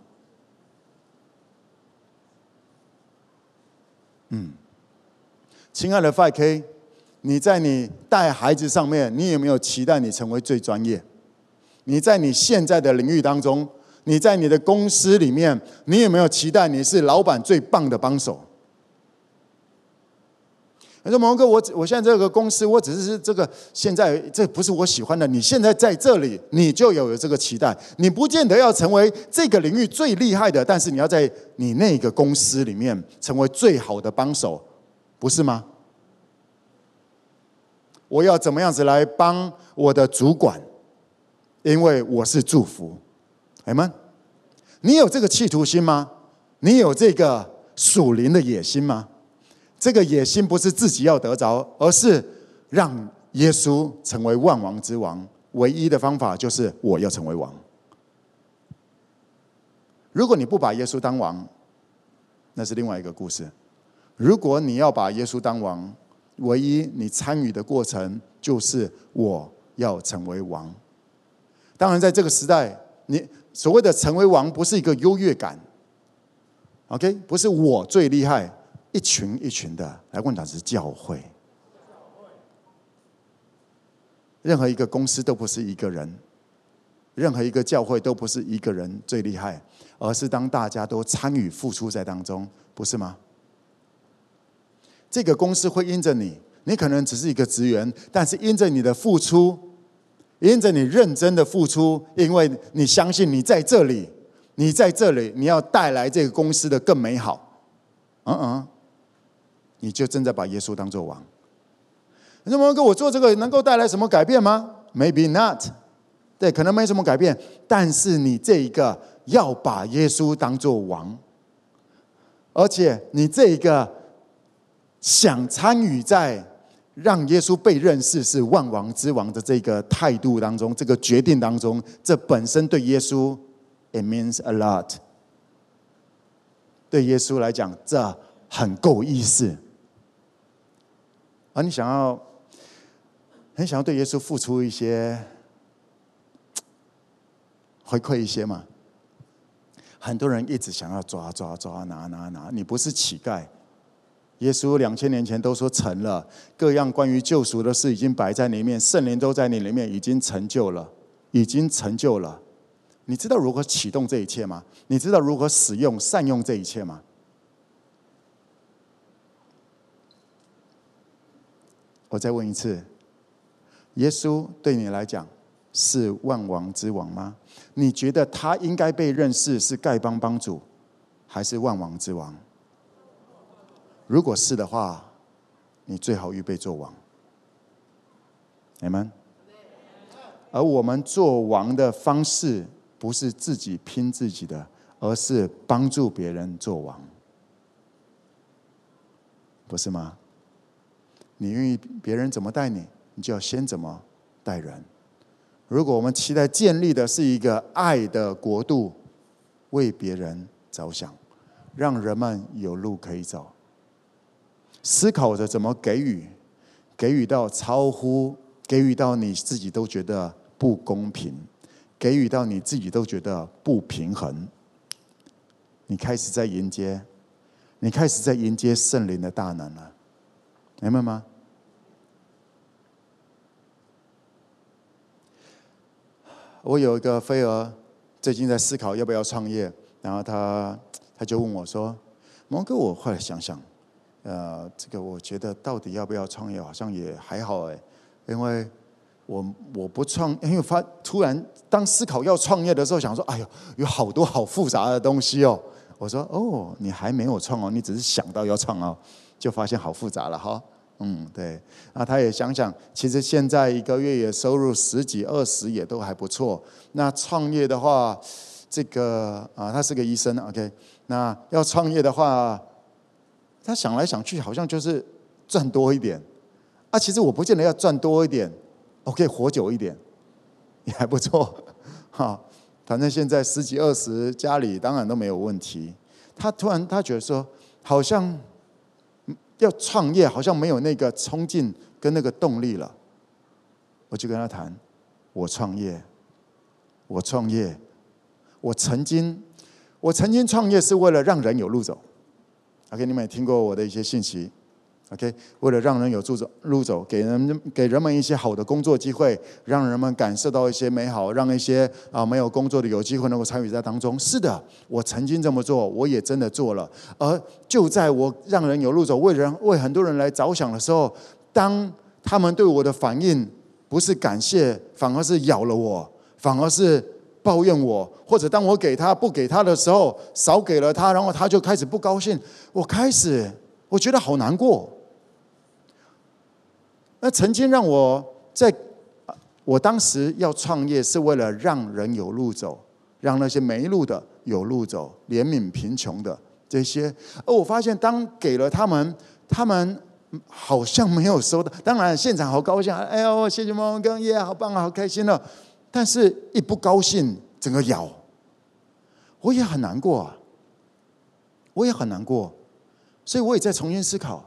嗯，亲爱的 5K，你在你带孩子上面，你有没有期待你成为最专业？你在你现在的领域当中？你在你的公司里面，你有没有期待你是老板最棒的帮手？他说：“蒙哥，我我现在这个公司，我只是这个现在这不是我喜欢的。你现在在这里，你就有这个期待。你不见得要成为这个领域最厉害的，但是你要在你那个公司里面成为最好的帮手，不是吗？我要怎么样子来帮我的主管？因为我是祝福。”哎们，你有这个企图心吗？你有这个属灵的野心吗？这个野心不是自己要得着，而是让耶稣成为万王之王。唯一的方法就是我要成为王。如果你不把耶稣当王，那是另外一个故事。如果你要把耶稣当王，唯一你参与的过程就是我要成为王。当然，在这个时代，你所谓的成为王，不是一个优越感。OK，不是我最厉害，一群一群的来问他是教会。任何一个公司都不是一个人，任何一个教会都不是一个人最厉害，而是当大家都参与付出在当中，不是吗？这个公司会因着你，你可能只是一个职员，但是因着你的付出，因着你认真的付出，因为你相信你在这里，你在这里，你要带来这个公司的更美好。嗯嗯，你就正在把耶稣当做王。那么，跟我做这个能够带来什么改变吗？Maybe not。对，可能没什么改变。但是你这一个要把耶稣当做王，而且你这一个想参与在让耶稣被认识是万王之王的这个态度当中，这个决定当中，这本身对耶稣，it means a lot。对耶稣来讲，这很够意思。而你想要。很想要对耶稣付出一些回馈一些嘛？很多人一直想要抓抓抓拿拿拿，你不是乞丐。耶稣两千年前都说成了，各样关于救赎的事已经摆在你里面，圣灵都在你里面，已经成就了，已经成就了。你知道如何启动这一切吗？你知道如何使用善用这一切吗？我再问一次。耶稣对你来讲是万王之王吗？你觉得他应该被认识是丐帮帮主，还是万王之王？如果是的话，你最好预备做王。你们，而我们做王的方式不是自己拼自己的，而是帮助别人做王，不是吗？你愿意别人怎么带你？你就要先怎么待人？如果我们期待建立的是一个爱的国度，为别人着想，让人们有路可以走，思考着怎么给予，给予到超乎，给予到你自己都觉得不公平，给予到你自己都觉得不平衡，你开始在迎接，你开始在迎接圣灵的大能了，明白吗？我有一个飞蛾，最近在思考要不要创业，然后他他就问我说：“蒙哥，我后来想想，呃，这个我觉得到底要不要创业，好像也还好哎，因为我我不创，因为发突然当思考要创业的时候，想说，哎呦，有好多好复杂的东西哦。我说，哦，你还没有创哦，你只是想到要创哦，就发现好复杂了哈。”嗯，对，那他也想想，其实现在一个月也收入十几二十也都还不错。那创业的话，这个啊，他是个医生，OK。那要创业的话，他想来想去，好像就是赚多一点。啊，其实我不见得要赚多一点，我可以活久一点，也还不错。哈，反正现在十几二十，家里当然都没有问题。他突然他觉得说，好像。要创业好像没有那个冲劲跟那个动力了，我就跟他谈，我创业，我创业，我曾经，我曾经创业是为了让人有路走。OK，你们也听过我的一些信息。OK，为了让人有路走，路走，给人给人们一些好的工作机会，让人们感受到一些美好，让一些啊没有工作的有机会能够参与在当中。是的，我曾经这么做，我也真的做了。而就在我让人有路走，为人为很多人来着想的时候，当他们对我的反应不是感谢，反而是咬了我，反而是抱怨我，或者当我给他不给他的时候，少给了他，然后他就开始不高兴，我开始我觉得好难过。那曾经让我在，我当时要创业是为了让人有路走，让那些没路的有路走，怜悯贫穷的这些。而我发现，当给了他们，他们好像没有收到。当然，现场好高兴，哎呦，谢谢猫哥耶，好棒啊，好开心了。但是一不高兴，整个咬。我也很难过啊，我也很难过，所以我也在重新思考：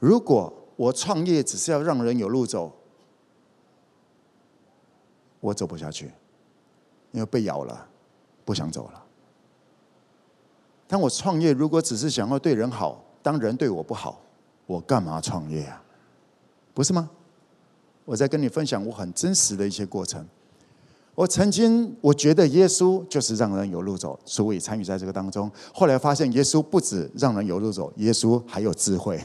如果我创业只是要让人有路走，我走不下去，因为被咬了，不想走了。但我创业如果只是想要对人好，当人对我不好，我干嘛创业啊？不是吗？我在跟你分享我很真实的一些过程。我曾经我觉得耶稣就是让人有路走，所以参与在这个当中。后来发现耶稣不止让人有路走，耶稣还有智慧，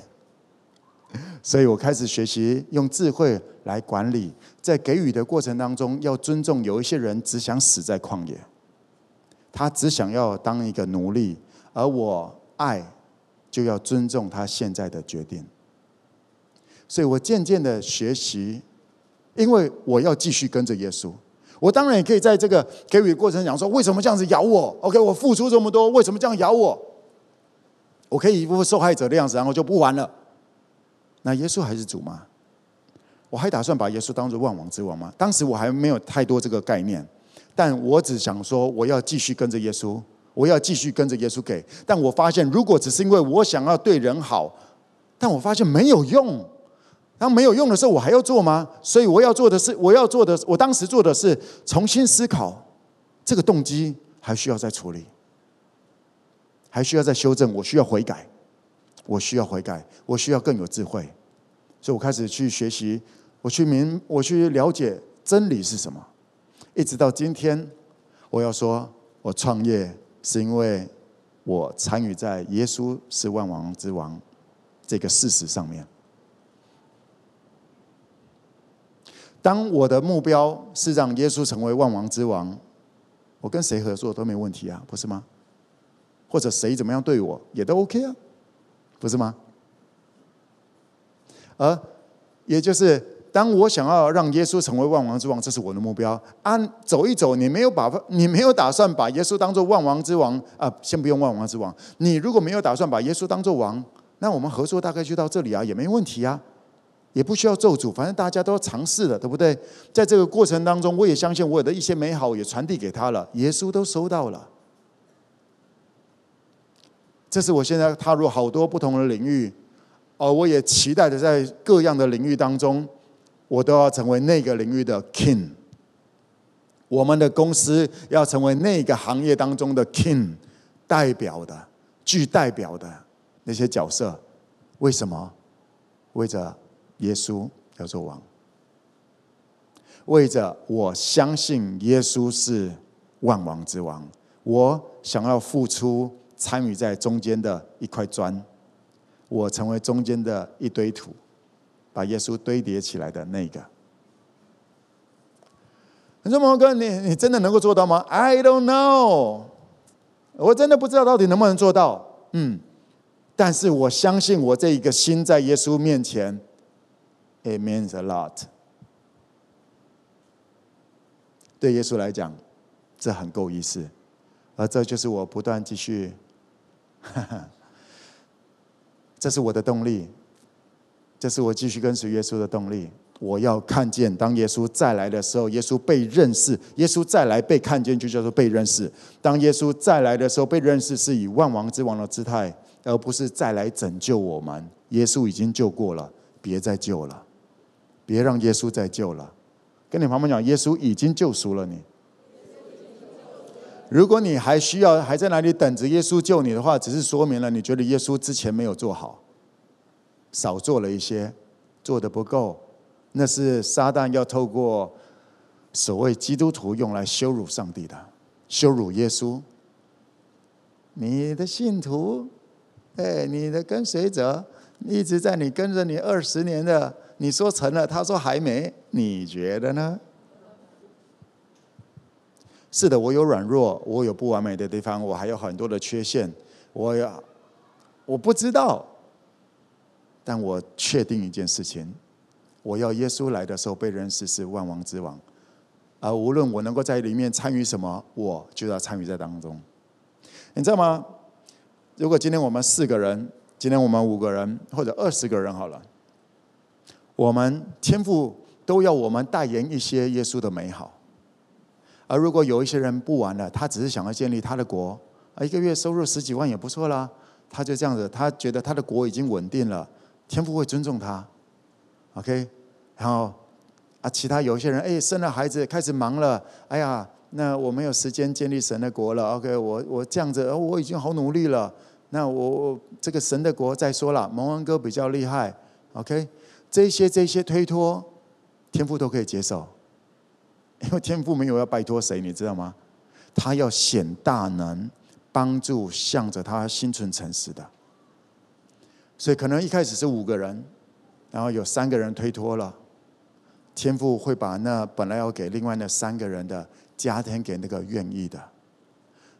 所以我开始学习用智慧来管理。在给予的过程当中，要尊重有一些人只想死在旷野，他只想要当一个奴隶，而我爱就要尊重他现在的决定。所以我渐渐的学习，因为我要继续跟着耶稣。我当然也可以在这个给予的过程讲说，为什么这样子咬我？OK，我付出这么多，为什么这样咬我？我可以一副受害者的样子，然后就不玩了。那耶稣还是主吗？我还打算把耶稣当作万王之王吗？当时我还没有太多这个概念，但我只想说，我要继续跟着耶稣，我要继续跟着耶稣给。但我发现，如果只是因为我想要对人好，但我发现没有用。当没有用的时候，我还要做吗？所以我要做的是，我要做的，我当时做的是重新思考这个动机，还需要再处理，还需要再修正，我需要悔改，我需要悔改，我需要更有智慧，所以我开始去学习，我去明，我去了解真理是什么，一直到今天，我要说，我创业是因为我参与在耶稣是万王之王这个事实上面。当我的目标是让耶稣成为万王之王，我跟谁合作都没问题啊，不是吗？或者谁怎么样对我也都 OK 啊，不是吗？而也就是当我想要让耶稣成为万王之王，这是我的目标。按走一走，你没有把你没有打算把耶稣当做万王之王啊？先不用万王之王，你如果没有打算把耶稣当做王，那我们合作大概就到这里啊，也没问题啊。也不需要咒诅，反正大家都要尝试了，对不对？在这个过程当中，我也相信我的一些美好也传递给他了，耶稣都收到了。这是我现在踏入好多不同的领域，而我也期待着在各样的领域当中，我都要成为那个领域的 king。我们的公司要成为那个行业当中的 king，代表的、具代表的那些角色。为什么？为着。耶稣要做王，为着我相信耶稣是万王之王，我想要付出参与在中间的一块砖，我成为中间的一堆土，把耶稣堆叠起来的那个。你说毛哥，你你真的能够做到吗？I don't know，我真的不知道到底能不能做到。嗯，但是我相信我这一个心在耶稣面前。It means a lot。对耶稣来讲，这很够意思，而这就是我不断继续，这是我的动力，这是我继续跟随耶稣的动力。我要看见，当耶稣再来的时候，耶稣被认识。耶稣再来被看见，就叫做被认识。当耶稣再来的时候，被认识是以万王之王的姿态，而不是再来拯救我们。耶稣已经救过了，别再救了。别让耶稣再救了，跟你旁边讲，耶稣已经救赎了你。如果你还需要还在那里等着耶稣救你的话，只是说明了你觉得耶稣之前没有做好，少做了一些，做的不够。那是撒旦要透过所谓基督徒用来羞辱上帝的，羞辱耶稣。你的信徒，哎，你的跟随者，一直在你跟着你二十年的。你说成了，他说还没，你觉得呢？是的，我有软弱，我有不完美的地方，我还有很多的缺陷，我要，我不知道，但我确定一件事情：我要耶稣来的时候被认识是万王之王，而无论我能够在里面参与什么，我就要参与在当中。你知道吗？如果今天我们四个人，今天我们五个人，或者二十个人好了。我们天父都要我们代言一些耶稣的美好，而如果有一些人不玩了，他只是想要建立他的国，啊，一个月收入十几万也不错啦。他就这样子，他觉得他的国已经稳定了，天父会尊重他。OK，然后啊，其他有些人哎，生了孩子开始忙了，哎呀，那我没有时间建立神的国了。OK，我我这样子，我已经好努力了。那我我这个神的国再说了，蒙恩哥比较厉害。OK，这些这些推脱，天父都可以接受。因为天父没有要拜托谁，你知道吗？他要显大能，帮助向着他心存诚实的。所以可能一开始是五个人，然后有三个人推脱了，天父会把那本来要给另外那三个人的加添给那个愿意的。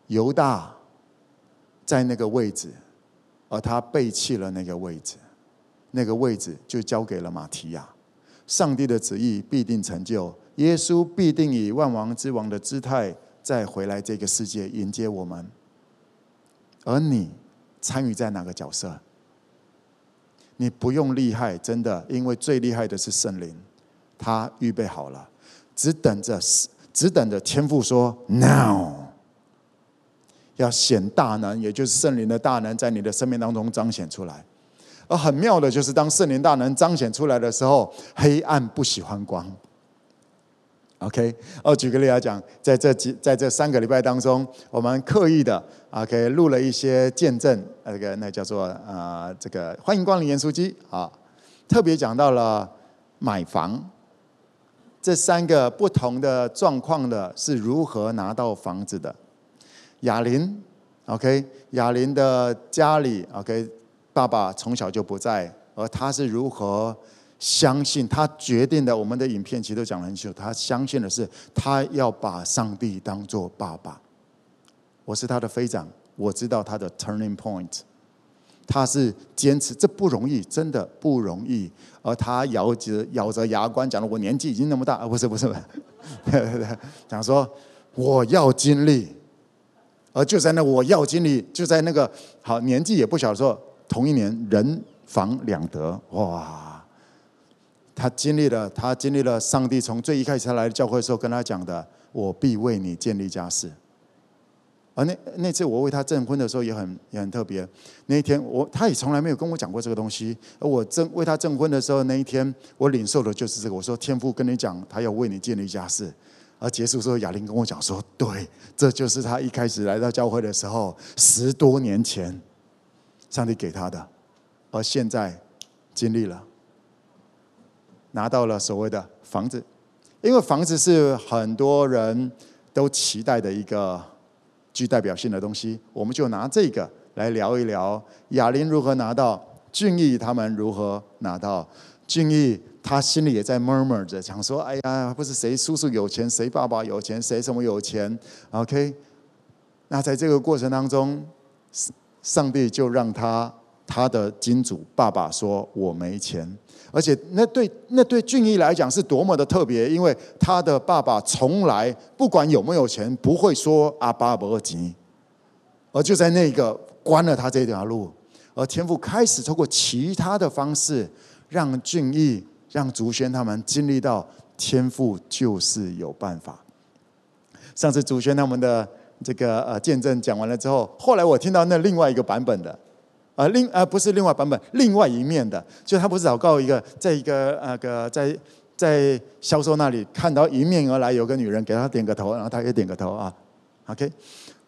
犹大在那个位置，而他背弃了那个位置，那个位置就交给了马提亚。上帝的旨意必定成就。耶稣必定以万王之王的姿态再回来这个世界迎接我们，而你参与在哪个角色？你不用厉害，真的，因为最厉害的是圣灵，他预备好了，只等着，只等着天父说 “now”，要显大能，也就是圣灵的大能在你的生命当中彰显出来。而很妙的就是，当圣灵大能彰显出来的时候，黑暗不喜欢光。OK，哦，举个例来讲，在这几在这三个礼拜当中，我们刻意的 OK 录了一些见证，那个那叫做啊、这个欢迎光临盐酥鸡啊，特别讲到了买房，这三个不同的状况的是如何拿到房子的。雅琳，OK，雅琳的家里 OK，爸爸从小就不在，而他是如何？相信他决定的，我们的影片其实都讲了很久。他相信的是，他要把上帝当做爸爸。我是他的飞长，我知道他的 turning point。他是坚持，这不容易，真的不容易。而他咬着咬着牙关讲了：“我年纪已经那么大，啊，不是不是，讲说我要经历。”而就在那我要经历，就在那个好年纪也不小的时候，同一年人房两得，哇！他经历了，他经历了上帝从最一开始他来教会的时候跟他讲的：“我必为你建立家室。”而那那次我为他证婚的时候也很也很特别。那一天我他也从来没有跟我讲过这个东西。而我证为他证婚的时候那一天，我领受的就是这个。我说：“天父跟你讲，他要为你建立家室。”而结束之后，雅玲跟我讲说：“对，这就是他一开始来到教会的时候，十多年前上帝给他的，而现在经历了。”拿到了所谓的房子，因为房子是很多人都期待的一个具代表性的东西，我们就拿这个来聊一聊雅琳如何拿到，俊逸他们如何拿到。俊逸他心里也在 murmur 着，想说：“哎呀，不是谁叔叔有钱，谁爸爸有钱，谁什么有钱？”OK，那在这个过程当中，上帝就让他他的金主爸爸说：“我没钱。”而且那对那对俊逸来讲是多么的特别，因为他的爸爸从来不管有没有钱，不会说阿爸没钱，而就在那个关了他这条路，而天父开始透过其他的方式，让俊逸、让竹轩他们经历到天父就是有办法。上次竹轩他们的这个呃见证讲完了之后，后来我听到那另外一个版本的。啊，另啊不是另外版本，另外一面的，就他不是祷告一个，在一个那个在在销售那里看到迎面而来有个女人给他点个头，然后他也点个头啊，OK，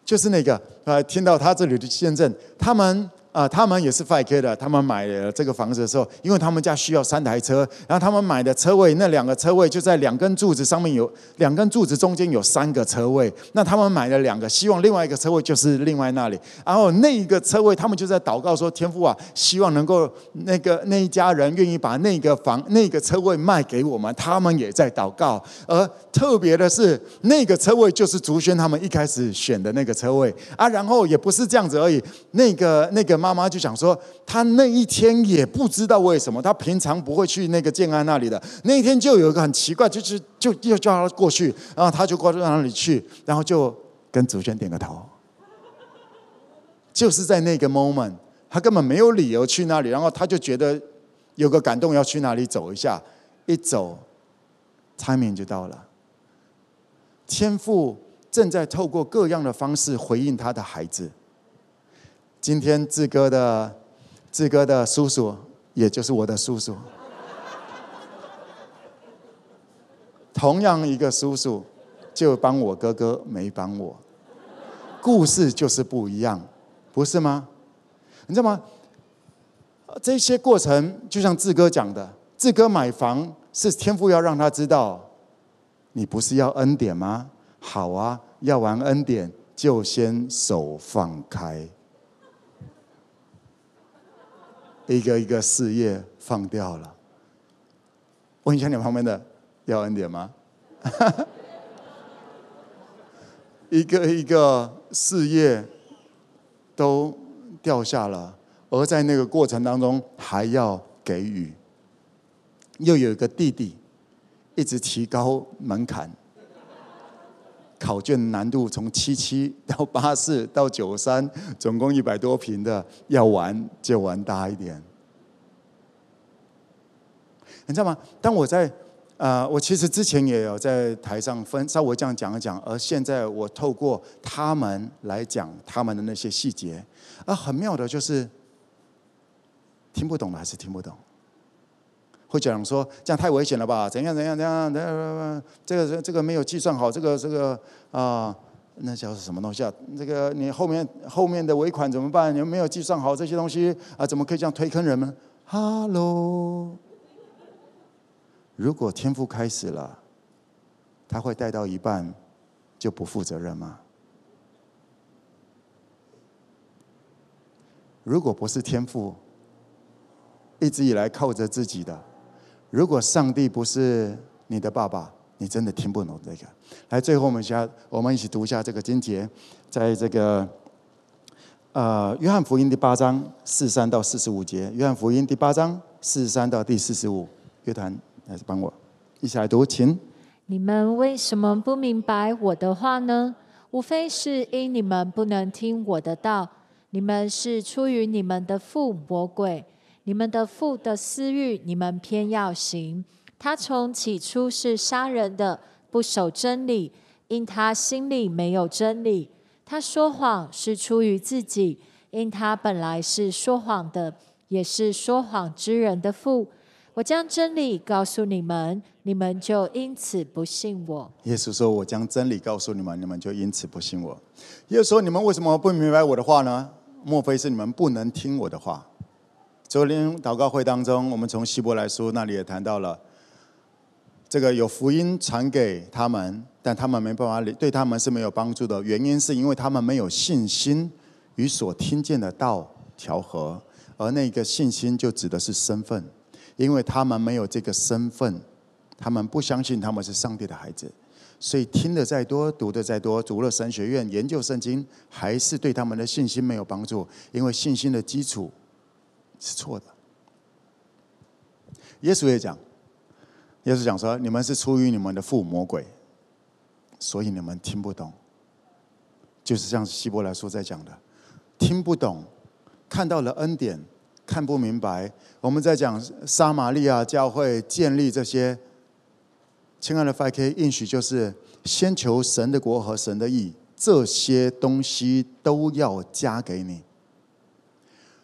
就是那个啊，听到他这里的见证，他们。啊，他们也是 5K 的。他们买了这个房子的时候，因为他们家需要三台车，然后他们买的车位，那两个车位就在两根柱子上面有两根柱子中间有三个车位。那他们买了两个，希望另外一个车位就是另外那里。然后那一个车位，他们就在祷告说：“天父啊，希望能够那个那一家人愿意把那个房那个车位卖给我们。”他们也在祷告。而特别的是，那个车位就是竹轩他们一开始选的那个车位啊。然后也不是这样子而已，那个那个妈。妈就想说，他那一天也不知道为什么，他平常不会去那个建安那里的。那一天就有一个很奇怪，就是就又叫他过去，然后他就过到那里去，然后就跟祖先点个头。就是在那个 moment，他根本没有理由去那里，然后他就觉得有个感动要去那里走一下，一走参明就到了。天父正在透过各样的方式回应他的孩子。今天志哥的志哥的叔叔，也就是我的叔叔，同样一个叔叔，就帮我哥哥，没帮我。故事就是不一样，不是吗？你知道吗？这些过程就像志哥讲的，志哥买房是天父要让他知道，你不是要恩典吗？好啊，要完恩典就先手放开，一个一个事业放掉了。问一下你旁边的，要恩典吗？一个一个事业都掉下了。而在那个过程当中，还要给予，又有一个弟弟一直提高门槛，考卷难度从七七到八四到九三，总共一百多平的，要玩就玩大一点。你知道吗？当我在呃，我其实之前也有在台上分稍微这样讲一讲，而现在我透过他们来讲他们的那些细节，而很妙的就是。听不懂的还是听不懂，会讲说这样太危险了吧？怎样怎样怎样？这个这个没有计算好，这个这个啊、那叫什么东西啊？这个你后面后面的尾款怎么办？你没有计算好这些东西啊？怎么可以这样推坑人呢？哈喽，如果天赋开始了，他会带到一半就不负责任吗？如果不是天赋，一直以来靠着自己的，如果上帝不是你的爸爸，你真的听不懂这个。来，最后我们下，我们一起读一下这个经节，在这个呃约翰福音第八章四三到四十五节。约翰福音第八章四三到第四十五，乐团来帮我一起来读，请。你们为什么不明白我的话呢？无非是因你们不能听我的道。你们是出于你们的父魔鬼。你们的父的私欲，你们偏要行。他从起初是杀人的，不守真理，因他心里没有真理。他说谎是出于自己，因他本来是说谎的，也是说谎之人的父。我将真理告诉你们，你们就因此不信我。耶稣说：“我将真理告诉你们，你们就因此不信我。”耶稣说：“你们为什么不明白我的话呢？莫非是你们不能听我的话？”昨天祷告会当中，我们从希伯来书那里也谈到了，这个有福音传给他们，但他们没办法，对他们是没有帮助的。原因是因为他们没有信心与所听见的道调和，而那个信心就指的是身份，因为他们没有这个身份，他们不相信他们是上帝的孩子，所以听得再多，读得再多，读了神学院研究圣经，还是对他们的信心没有帮助，因为信心的基础。是错的。耶稣也讲，耶稣讲说：“你们是出于你们的父魔鬼，所以你们听不懂。”就是像希伯来书在讲的，听不懂，看到了恩典，看不明白。我们在讲撒玛利亚教会建立这些，亲爱的 5K 应许就是先求神的国和神的义，这些东西都要加给你。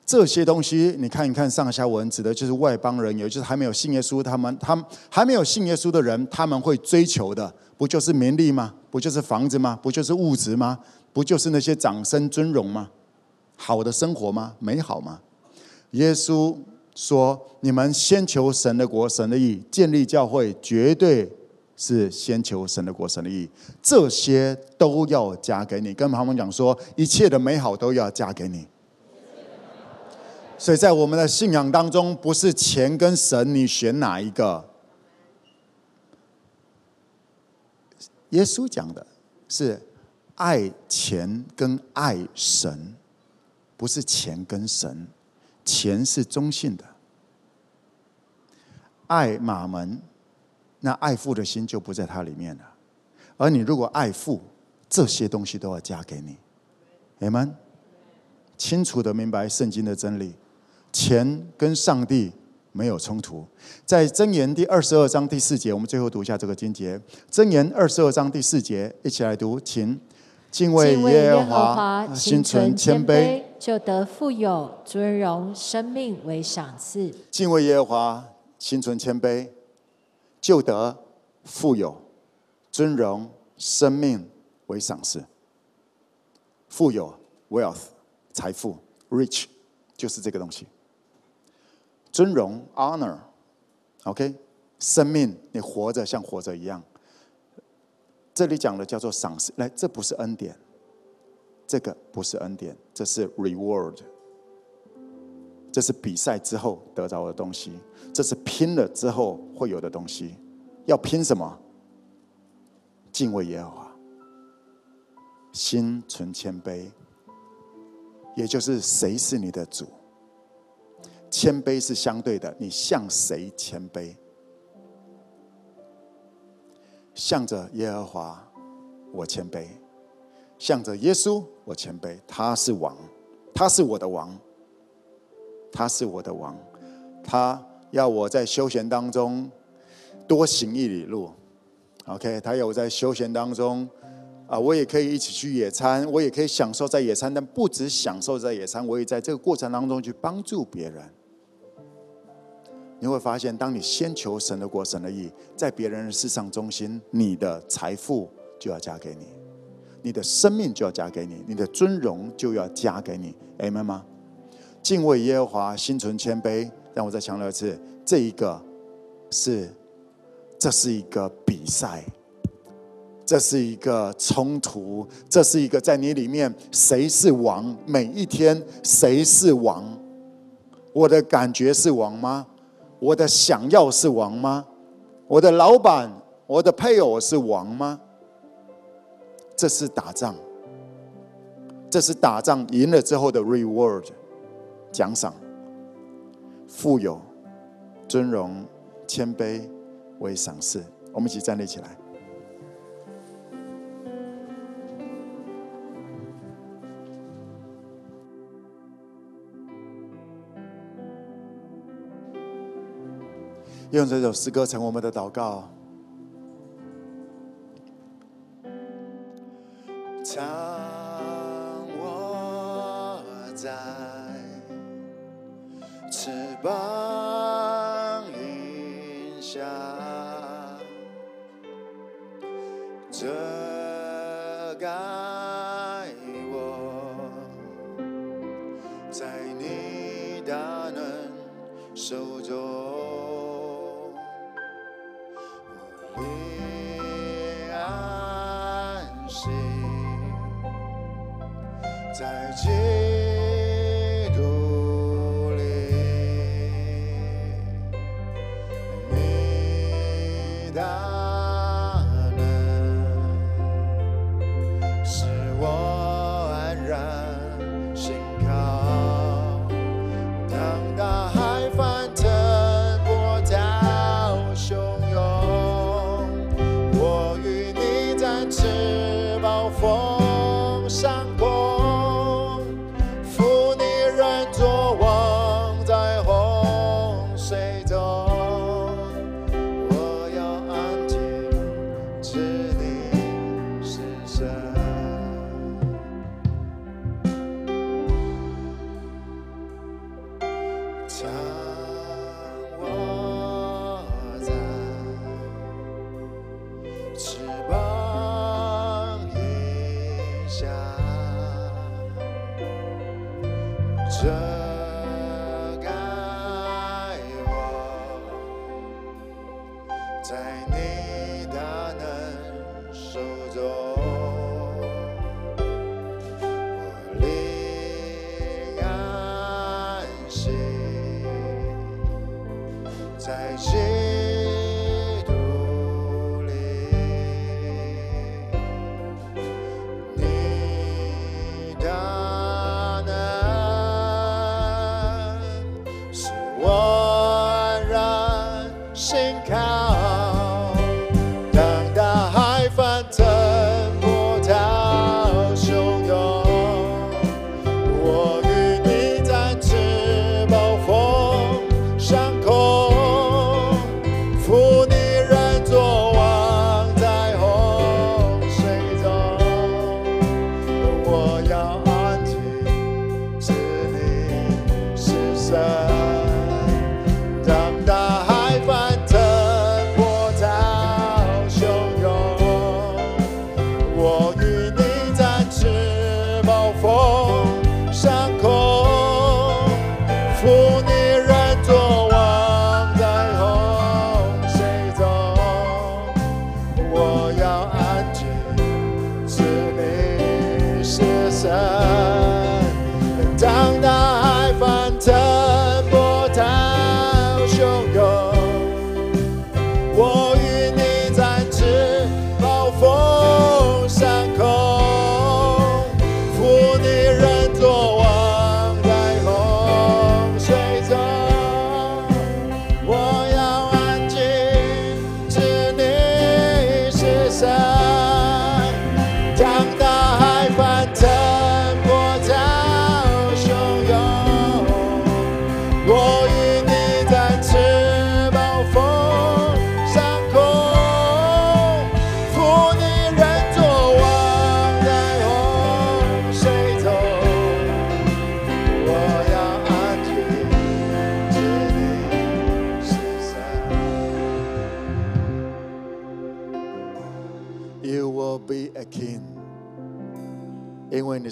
这些东西，你看一看上下文，指的就是外邦人，也就是还没有信耶稣，他们他们还没有信耶稣的人，他们会追求的，不就是名利吗？不就是房子吗？不就是物质吗？不就是那些掌声尊荣吗？好的生活吗？美好吗？耶稣说：“你们先求神的国、神的义，建立教会，绝对是先求神的国、神的义，这些都要加给你。”跟他们讲说，一切的美好都要加给你。所以在我们的信仰当中，不是钱跟神，你选哪一个？耶稣讲的是爱钱跟爱神，不是钱跟神，钱是中性的。爱马门，那爱父的心就不在它里面了。而你如果爱父，这些东西都要加给你。你们清楚的明白圣经的真理。钱跟上帝没有冲突。在箴言第二十二章第四节，我们最后读一下这个经节。箴言二十二章第四节，一起来读，请敬畏耶和华，心存谦卑，就得富有、尊荣、生命为赏赐。敬畏耶和华，心存谦卑，就得富有、尊荣、生命为赏赐。富有 （wealth）、财富 （rich） 就是这个东西。尊荣 （honor），OK，生命你活着像活着一样。这里讲的叫做赏赐，来，这不是恩典，这个不是恩典，这是 reward，这是比赛之后得到的东西，这是拼了之后会有的东西。要拼什么？敬畏耶和华。心存谦卑，也就是谁是你的主？谦卑是相对的，你向谁谦卑？向着耶和华，我谦卑；向着耶稣，我谦卑。他是王，他是我的王，他是我的王。他要我在休闲当中多行一里路。OK，他要我在休闲当中。啊，我也可以一起去野餐，我也可以享受在野餐，但不只享受在野餐，我也在这个过程当中去帮助别人。你会发现，当你先求神的国、神的义，在别人的事上中心，你的财富就要加给你，你的生命就要加给你，你的尊荣就要加给你。阿们吗？敬畏耶和华，心存谦卑。让我再强调一次，这一个是，这是一个比赛。这是一个冲突，这是一个在你里面谁是王？每一天谁是王？我的感觉是王吗？我的想要是王吗？我的老板、我的配偶是王吗？这是打仗，这是打仗赢了之后的 reward 奖赏，富有、尊荣、谦卑为赏赐。我们一起站立起来。用这首诗歌成我们的祷告。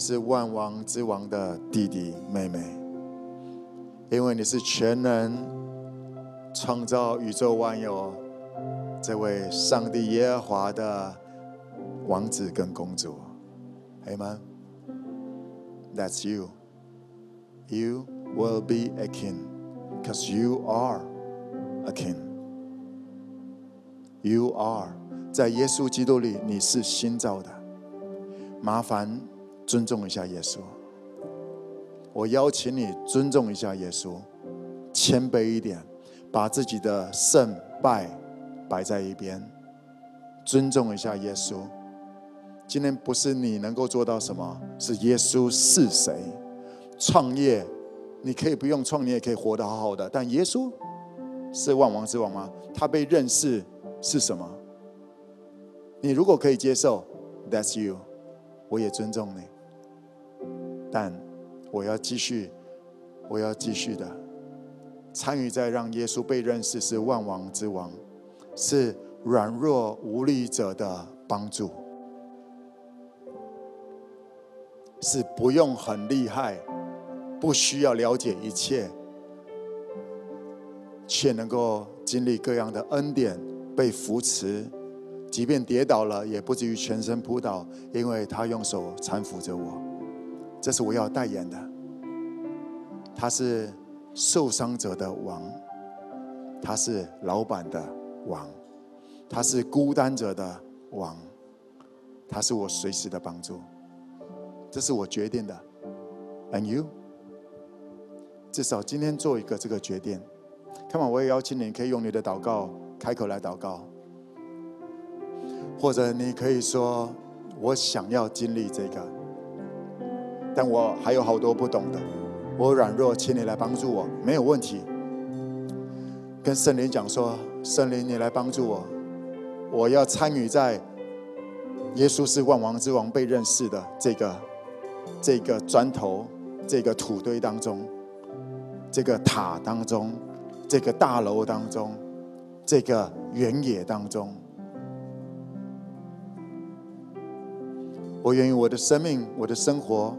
是万王之王的弟弟妹妹，因为你是全能创造宇宙万有这位上帝耶和华的王子跟公主，黑吗？That's you. You will be a king, cause you are a king. You are 在耶稣基督里，你是新造的。麻烦尊重一下耶稣。我邀请你尊重一下耶稣，谦卑一点，把自己的胜败摆在一边，尊重一下耶稣。今天不是你能够做到什么，是耶稣是谁？创业，你可以不用创业，也可以活得好好的。但耶稣是万王之王吗？他被认识是什么？你如果可以接受，That's you，我也尊重你。但我要继续，我要继续的参与在让耶稣被认识是万王之王，是软弱无力者的帮助。是不用很厉害，不需要了解一切，却能够经历各样的恩典，被扶持，即便跌倒了，也不至于全身扑倒，因为他用手搀扶着我。这是我要代言的。他是受伤者的王，他是老板的王，他是孤单者的王，他是我随时的帮助。这是我决定的，and you，至少今天做一个这个决定。Come on，我也邀请你，可以用你的祷告开口来祷告，或者你可以说：“我想要经历这个，但我还有好多不懂的，我软弱，请你来帮助我。”没有问题，跟圣灵讲说：“圣灵，你来帮助我，我要参与在耶稣是万王之王被认识的这个。”这个砖头，这个土堆当中，这个塔当中，这个大楼当中，这个原野当中，我愿意我的生命，我的生活，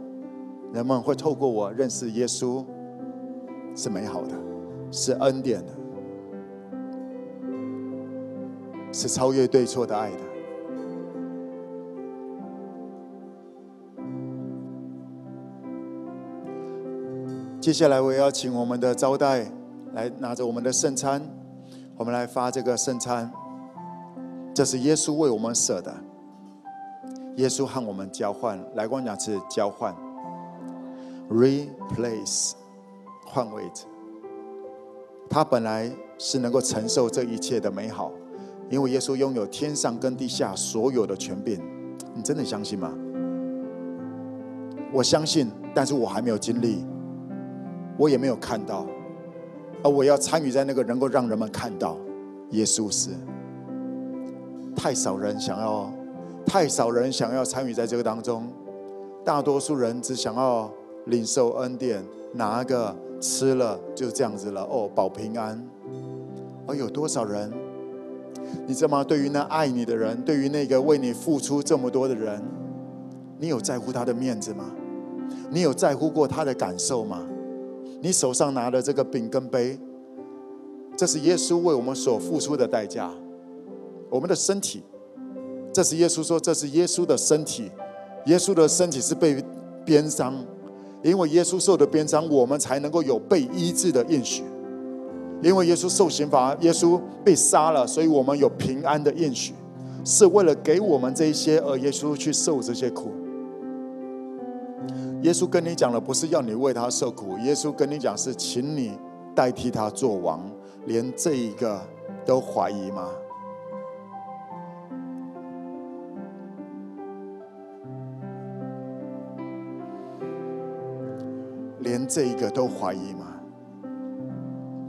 人们会透过我认识耶稣，是美好的，是恩典的，是超越对错的爱的。接下来，我也要请我们的招待来拿着我们的圣餐，我们来发这个圣餐。这是耶稣为我们舍的，耶稣和我们交换，来跟我讲是交换，replace，换位置。他本来是能够承受这一切的美好，因为耶稣拥有天上跟地下所有的权柄。你真的相信吗？我相信，但是我还没有经历。我也没有看到，而我要参与在那个能够让人们看到耶稣是。太少人想要，太少人想要参与在这个当中，大多数人只想要领受恩典，拿个吃了就这样子了，哦，保平安。而有多少人，你知道吗？对于那爱你的人，对于那个为你付出这么多的人，你有在乎他的面子吗？你有在乎过他的感受吗？你手上拿的这个饼跟杯，这是耶稣为我们所付出的代价。我们的身体，这是耶稣说，这是耶稣的身体。耶稣的身体是被鞭伤，因为耶稣受的鞭伤，我们才能够有被医治的应许。因为耶稣受刑罚，耶稣被杀了，所以我们有平安的应许，是为了给我们这一些，而耶稣去受这些苦。耶稣跟你讲的不是要你为他受苦，耶稣跟你讲是请你代替他做王，连这一个都怀疑吗？连这一个都怀疑吗？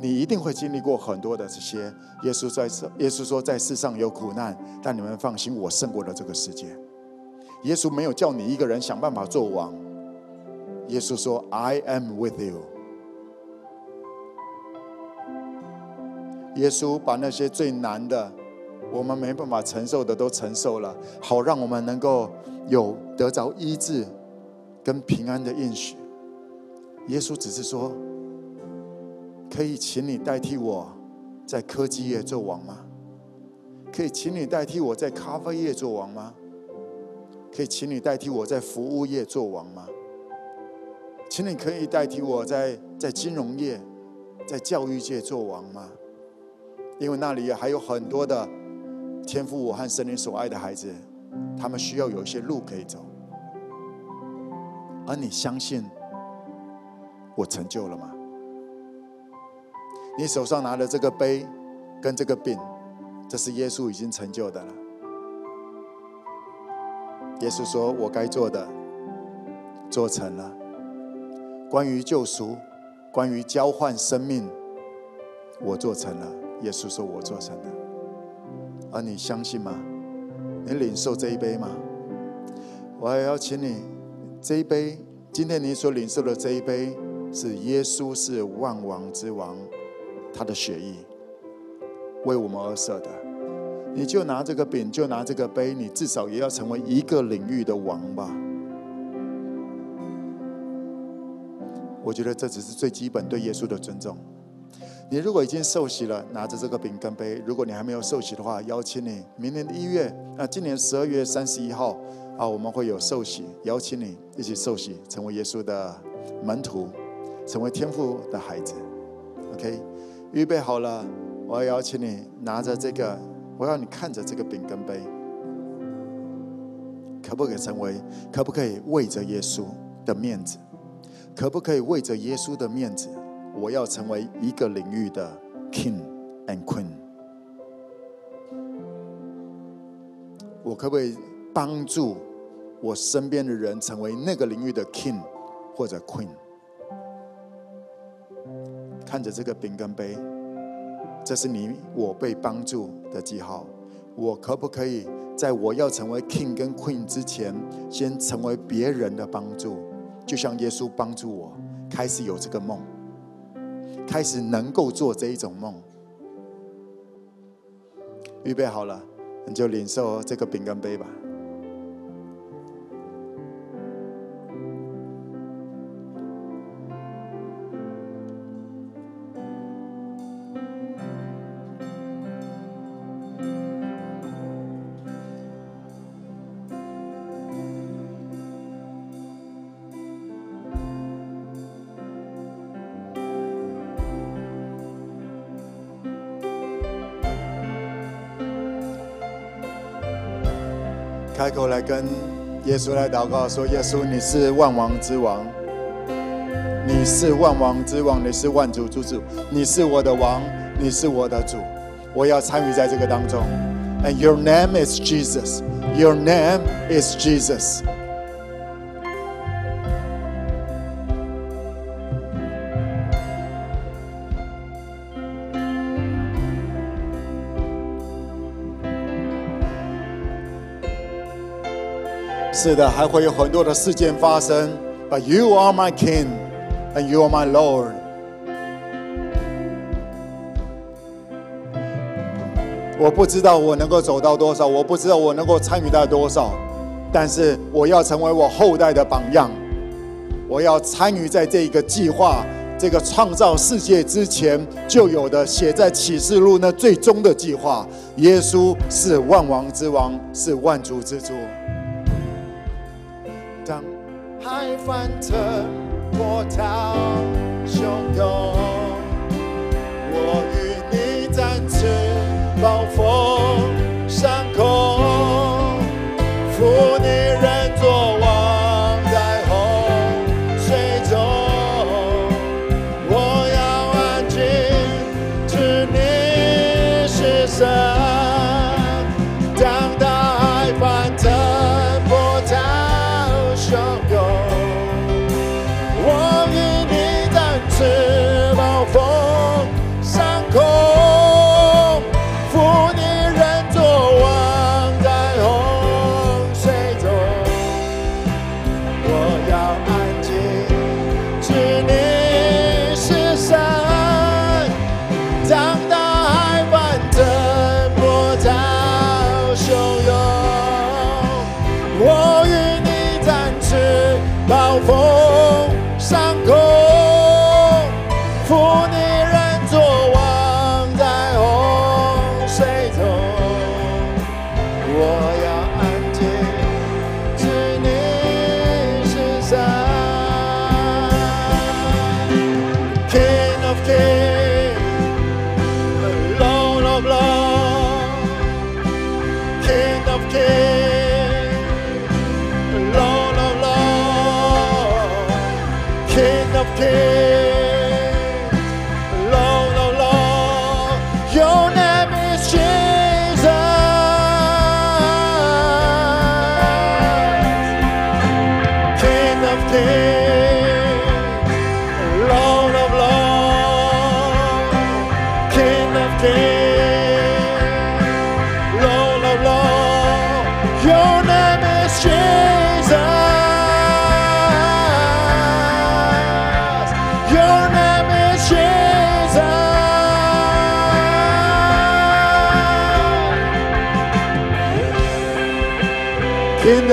你一定会经历过很多的这些。耶稣在世耶稣说在世上有苦难，但你们放心，我胜过了这个世界。耶稣没有叫你一个人想办法做王。耶稣说：“I am with you。”耶稣把那些最难的，我们没办法承受的都承受了，好让我们能够有得着医治跟平安的应许。耶稣只是说，可以请你代替我在科技业做王吗？可以请你代替我在咖啡业做王吗？可以请你代替我在服务业做王吗？请你可以代替我在在金融业、在教育界做王吗？因为那里还有很多的天赋我和神灵所爱的孩子，他们需要有一些路可以走。而你相信我成就了吗？你手上拿的这个杯跟这个饼，这是耶稣已经成就的了。耶稣说：“我该做的做成了。关于救赎，关于交换生命，我做成了。”耶稣说：“我做成了。”而你相信吗？你领受这一杯吗？我还要请你，这一杯，今天你所领受的这一杯，是耶稣是万王之王，他的血液为我们而舍的。你就拿这个饼，就拿这个杯，你至少也要成为一个领域的王吧。我觉得这只是最基本对耶稣的尊重。你如果已经受洗了，拿着这个饼跟杯；如果你还没有受洗的话，邀请你明年的一月，啊，今年十二月三十一号，啊，我们会有受洗，邀请你一起受洗，成为耶稣的门徒，成为天赋的孩子。OK，预备好了，我要邀请你拿着这个，我要你看着这个饼跟杯，可不可以成为？可不可以为着耶稣的面子？可不可以为着耶稣的面子？我要成为一个领域的 king and queen。我可不可以帮助我身边的人成为那个领域的 king 或者 queen？看着这个饼干杯，这是你我被帮助的记号。我可不可以在我要成为 king 跟 queen 之前，先成为别人的帮助？就像耶稣帮助我，开始有这个梦。开始能够做这一种梦，预备好了，你就领受这个饼干杯吧。开口来跟耶稣来祷告，说：“耶稣，你是万王之王，你是万王之王，你是万主之主，你是我的王，你是我的主，我要参与在这个当中。And your name is Jesus. Your name is Jesus.” 是的，还会有很多的事件发生。But you are my King, and you are my Lord。我不知道我能够走到多少，我不知道我能够参与到多少，但是我要成为我后代的榜样。我要参与在这一个计划，这个创造世界之前就有的写在启示录那最终的计划。耶稣是万王之王，是万主之主。爱翻腾，波涛汹涌，我与你展翅暴风。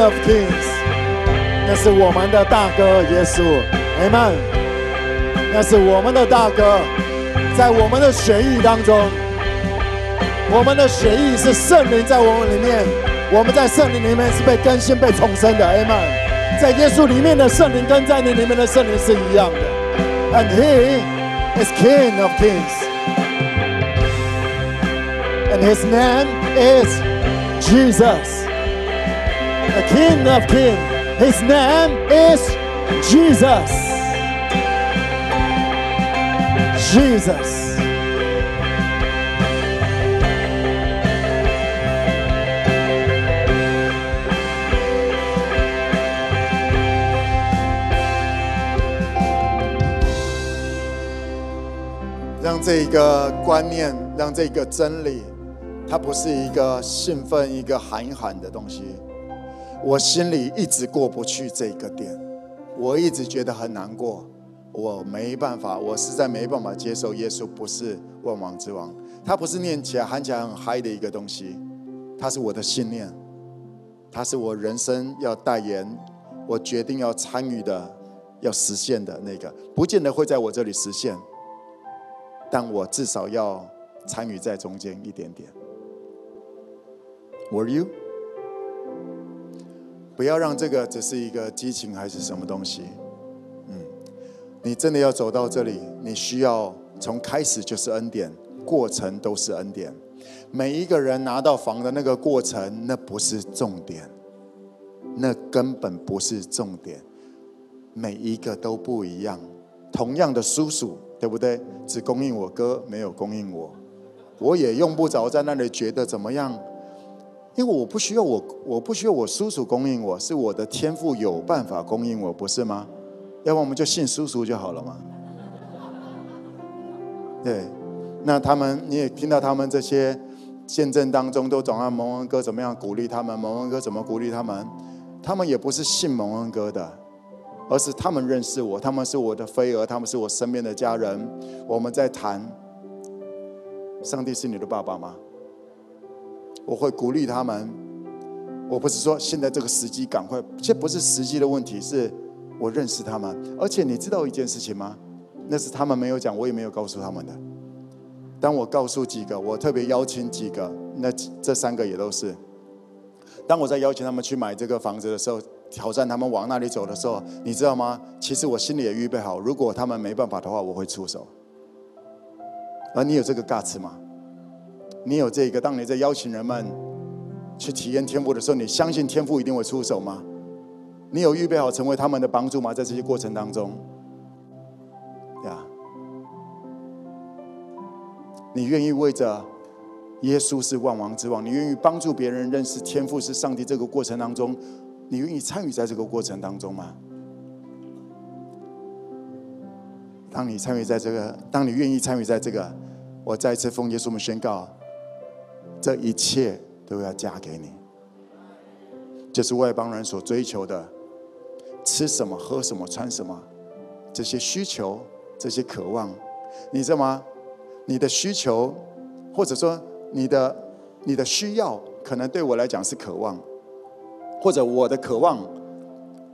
Of kings. 那是我们的大哥耶稣，Amen。那是我们的大哥，在我们的血液当中，我们的血液是圣灵在我们里面，我们在圣灵里面是被更新、被重生的，Amen。在耶稣里面的圣灵跟在你里面的圣灵是一样的，And He is King of Kings, and His name is Jesus, the King of King, His name is Jesus. Jesus. 让这个观念，让这个真理，它不是一个兴奋、一个喊一喊的东西。我心里一直过不去这个点，我一直觉得很难过，我没办法，我实在没办法接受耶稣不是万王之王，他不是念起来喊起来很嗨的一个东西，他是我的信念，他是我人生要代言，我决定要参与的，要实现的那个，不见得会在我这里实现，但我至少要参与在中间一点点。Were you？不要让这个只是一个激情还是什么东西，嗯，你真的要走到这里，你需要从开始就是恩典，过程都是恩典。每一个人拿到房的那个过程，那不是重点，那根本不是重点。每一个都不一样，同样的叔叔，对不对？只供应我哥，没有供应我，我也用不着在那里觉得怎么样。因为我不需要我，我不需要我叔叔供应我，是我的天赋有办法供应我，不是吗？要不我们就信叔叔就好了嘛。对，那他们你也听到他们这些见证当中，都总让蒙恩哥怎么样鼓励他们，蒙恩哥怎么鼓励他们，他们也不是信蒙恩哥的，而是他们认识我，他们是我的飞蛾，他们是我身边的家人，我们在谈，上帝是你的爸爸吗？我会鼓励他们。我不是说现在这个时机赶快，这不是时机的问题，是我认识他们。而且你知道一件事情吗？那是他们没有讲，我也没有告诉他们的。当我告诉几个，我特别邀请几个，那这三个也都是。当我在邀请他们去买这个房子的时候，挑战他们往那里走的时候，你知道吗？其实我心里也预备好，如果他们没办法的话，我会出手。而你有这个 guts 吗？你有这个？当你在邀请人们去体验天赋的时候，你相信天赋一定会出手吗？你有预备好成为他们的帮助吗？在这些过程当中，呀，你愿意为着耶稣是万王之王，你愿意帮助别人认识天赋是上帝这个过程当中，你愿意参与在这个过程当中吗？当你参与在这个，当你愿意参与在这个，我再一次奉耶稣们宣告。这一切都要加给你，这是外邦人所追求的，吃什么、喝什么、穿什么，这些需求、这些渴望，你知道吗？你的需求，或者说你的你的需要，可能对我来讲是渴望，或者我的渴望，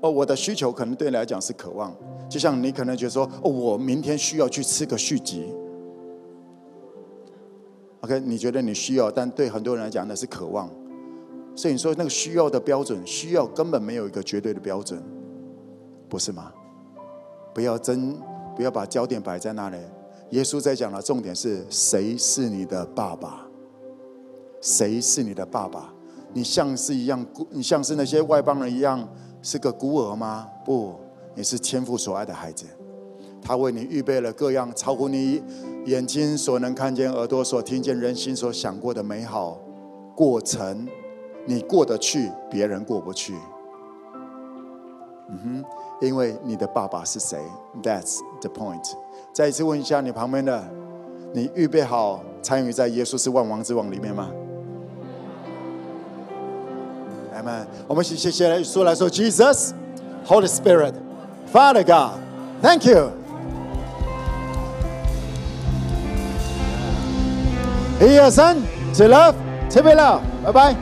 哦，我的需求可能对你来讲是渴望，就像你可能觉得说，哦，我明天需要去吃个续集。OK，你觉得你需要，但对很多人来讲那是渴望。所以你说那个需要的标准，需要根本没有一个绝对的标准，不是吗？不要真，不要把焦点摆在那里。耶稣在讲的重点是谁是你的爸爸？谁是你的爸爸？你像是一样孤，你像是那些外邦人一样是个孤儿吗？不，你是天父所爱的孩子。他为你预备了各样超乎你眼睛所能看见、耳朵所听见、人心所想过的美好过程。你过得去，别人过不去。嗯哼，因为你的爸爸是谁？That's the point。再一次问一下你旁边的，你预备好参与在耶稣是万王之王里面吗？Amen。我们谢谢来说来说，Jesus，Holy Spirit，Father God，Thank you。一二三，谁来了？谁没了？拜拜。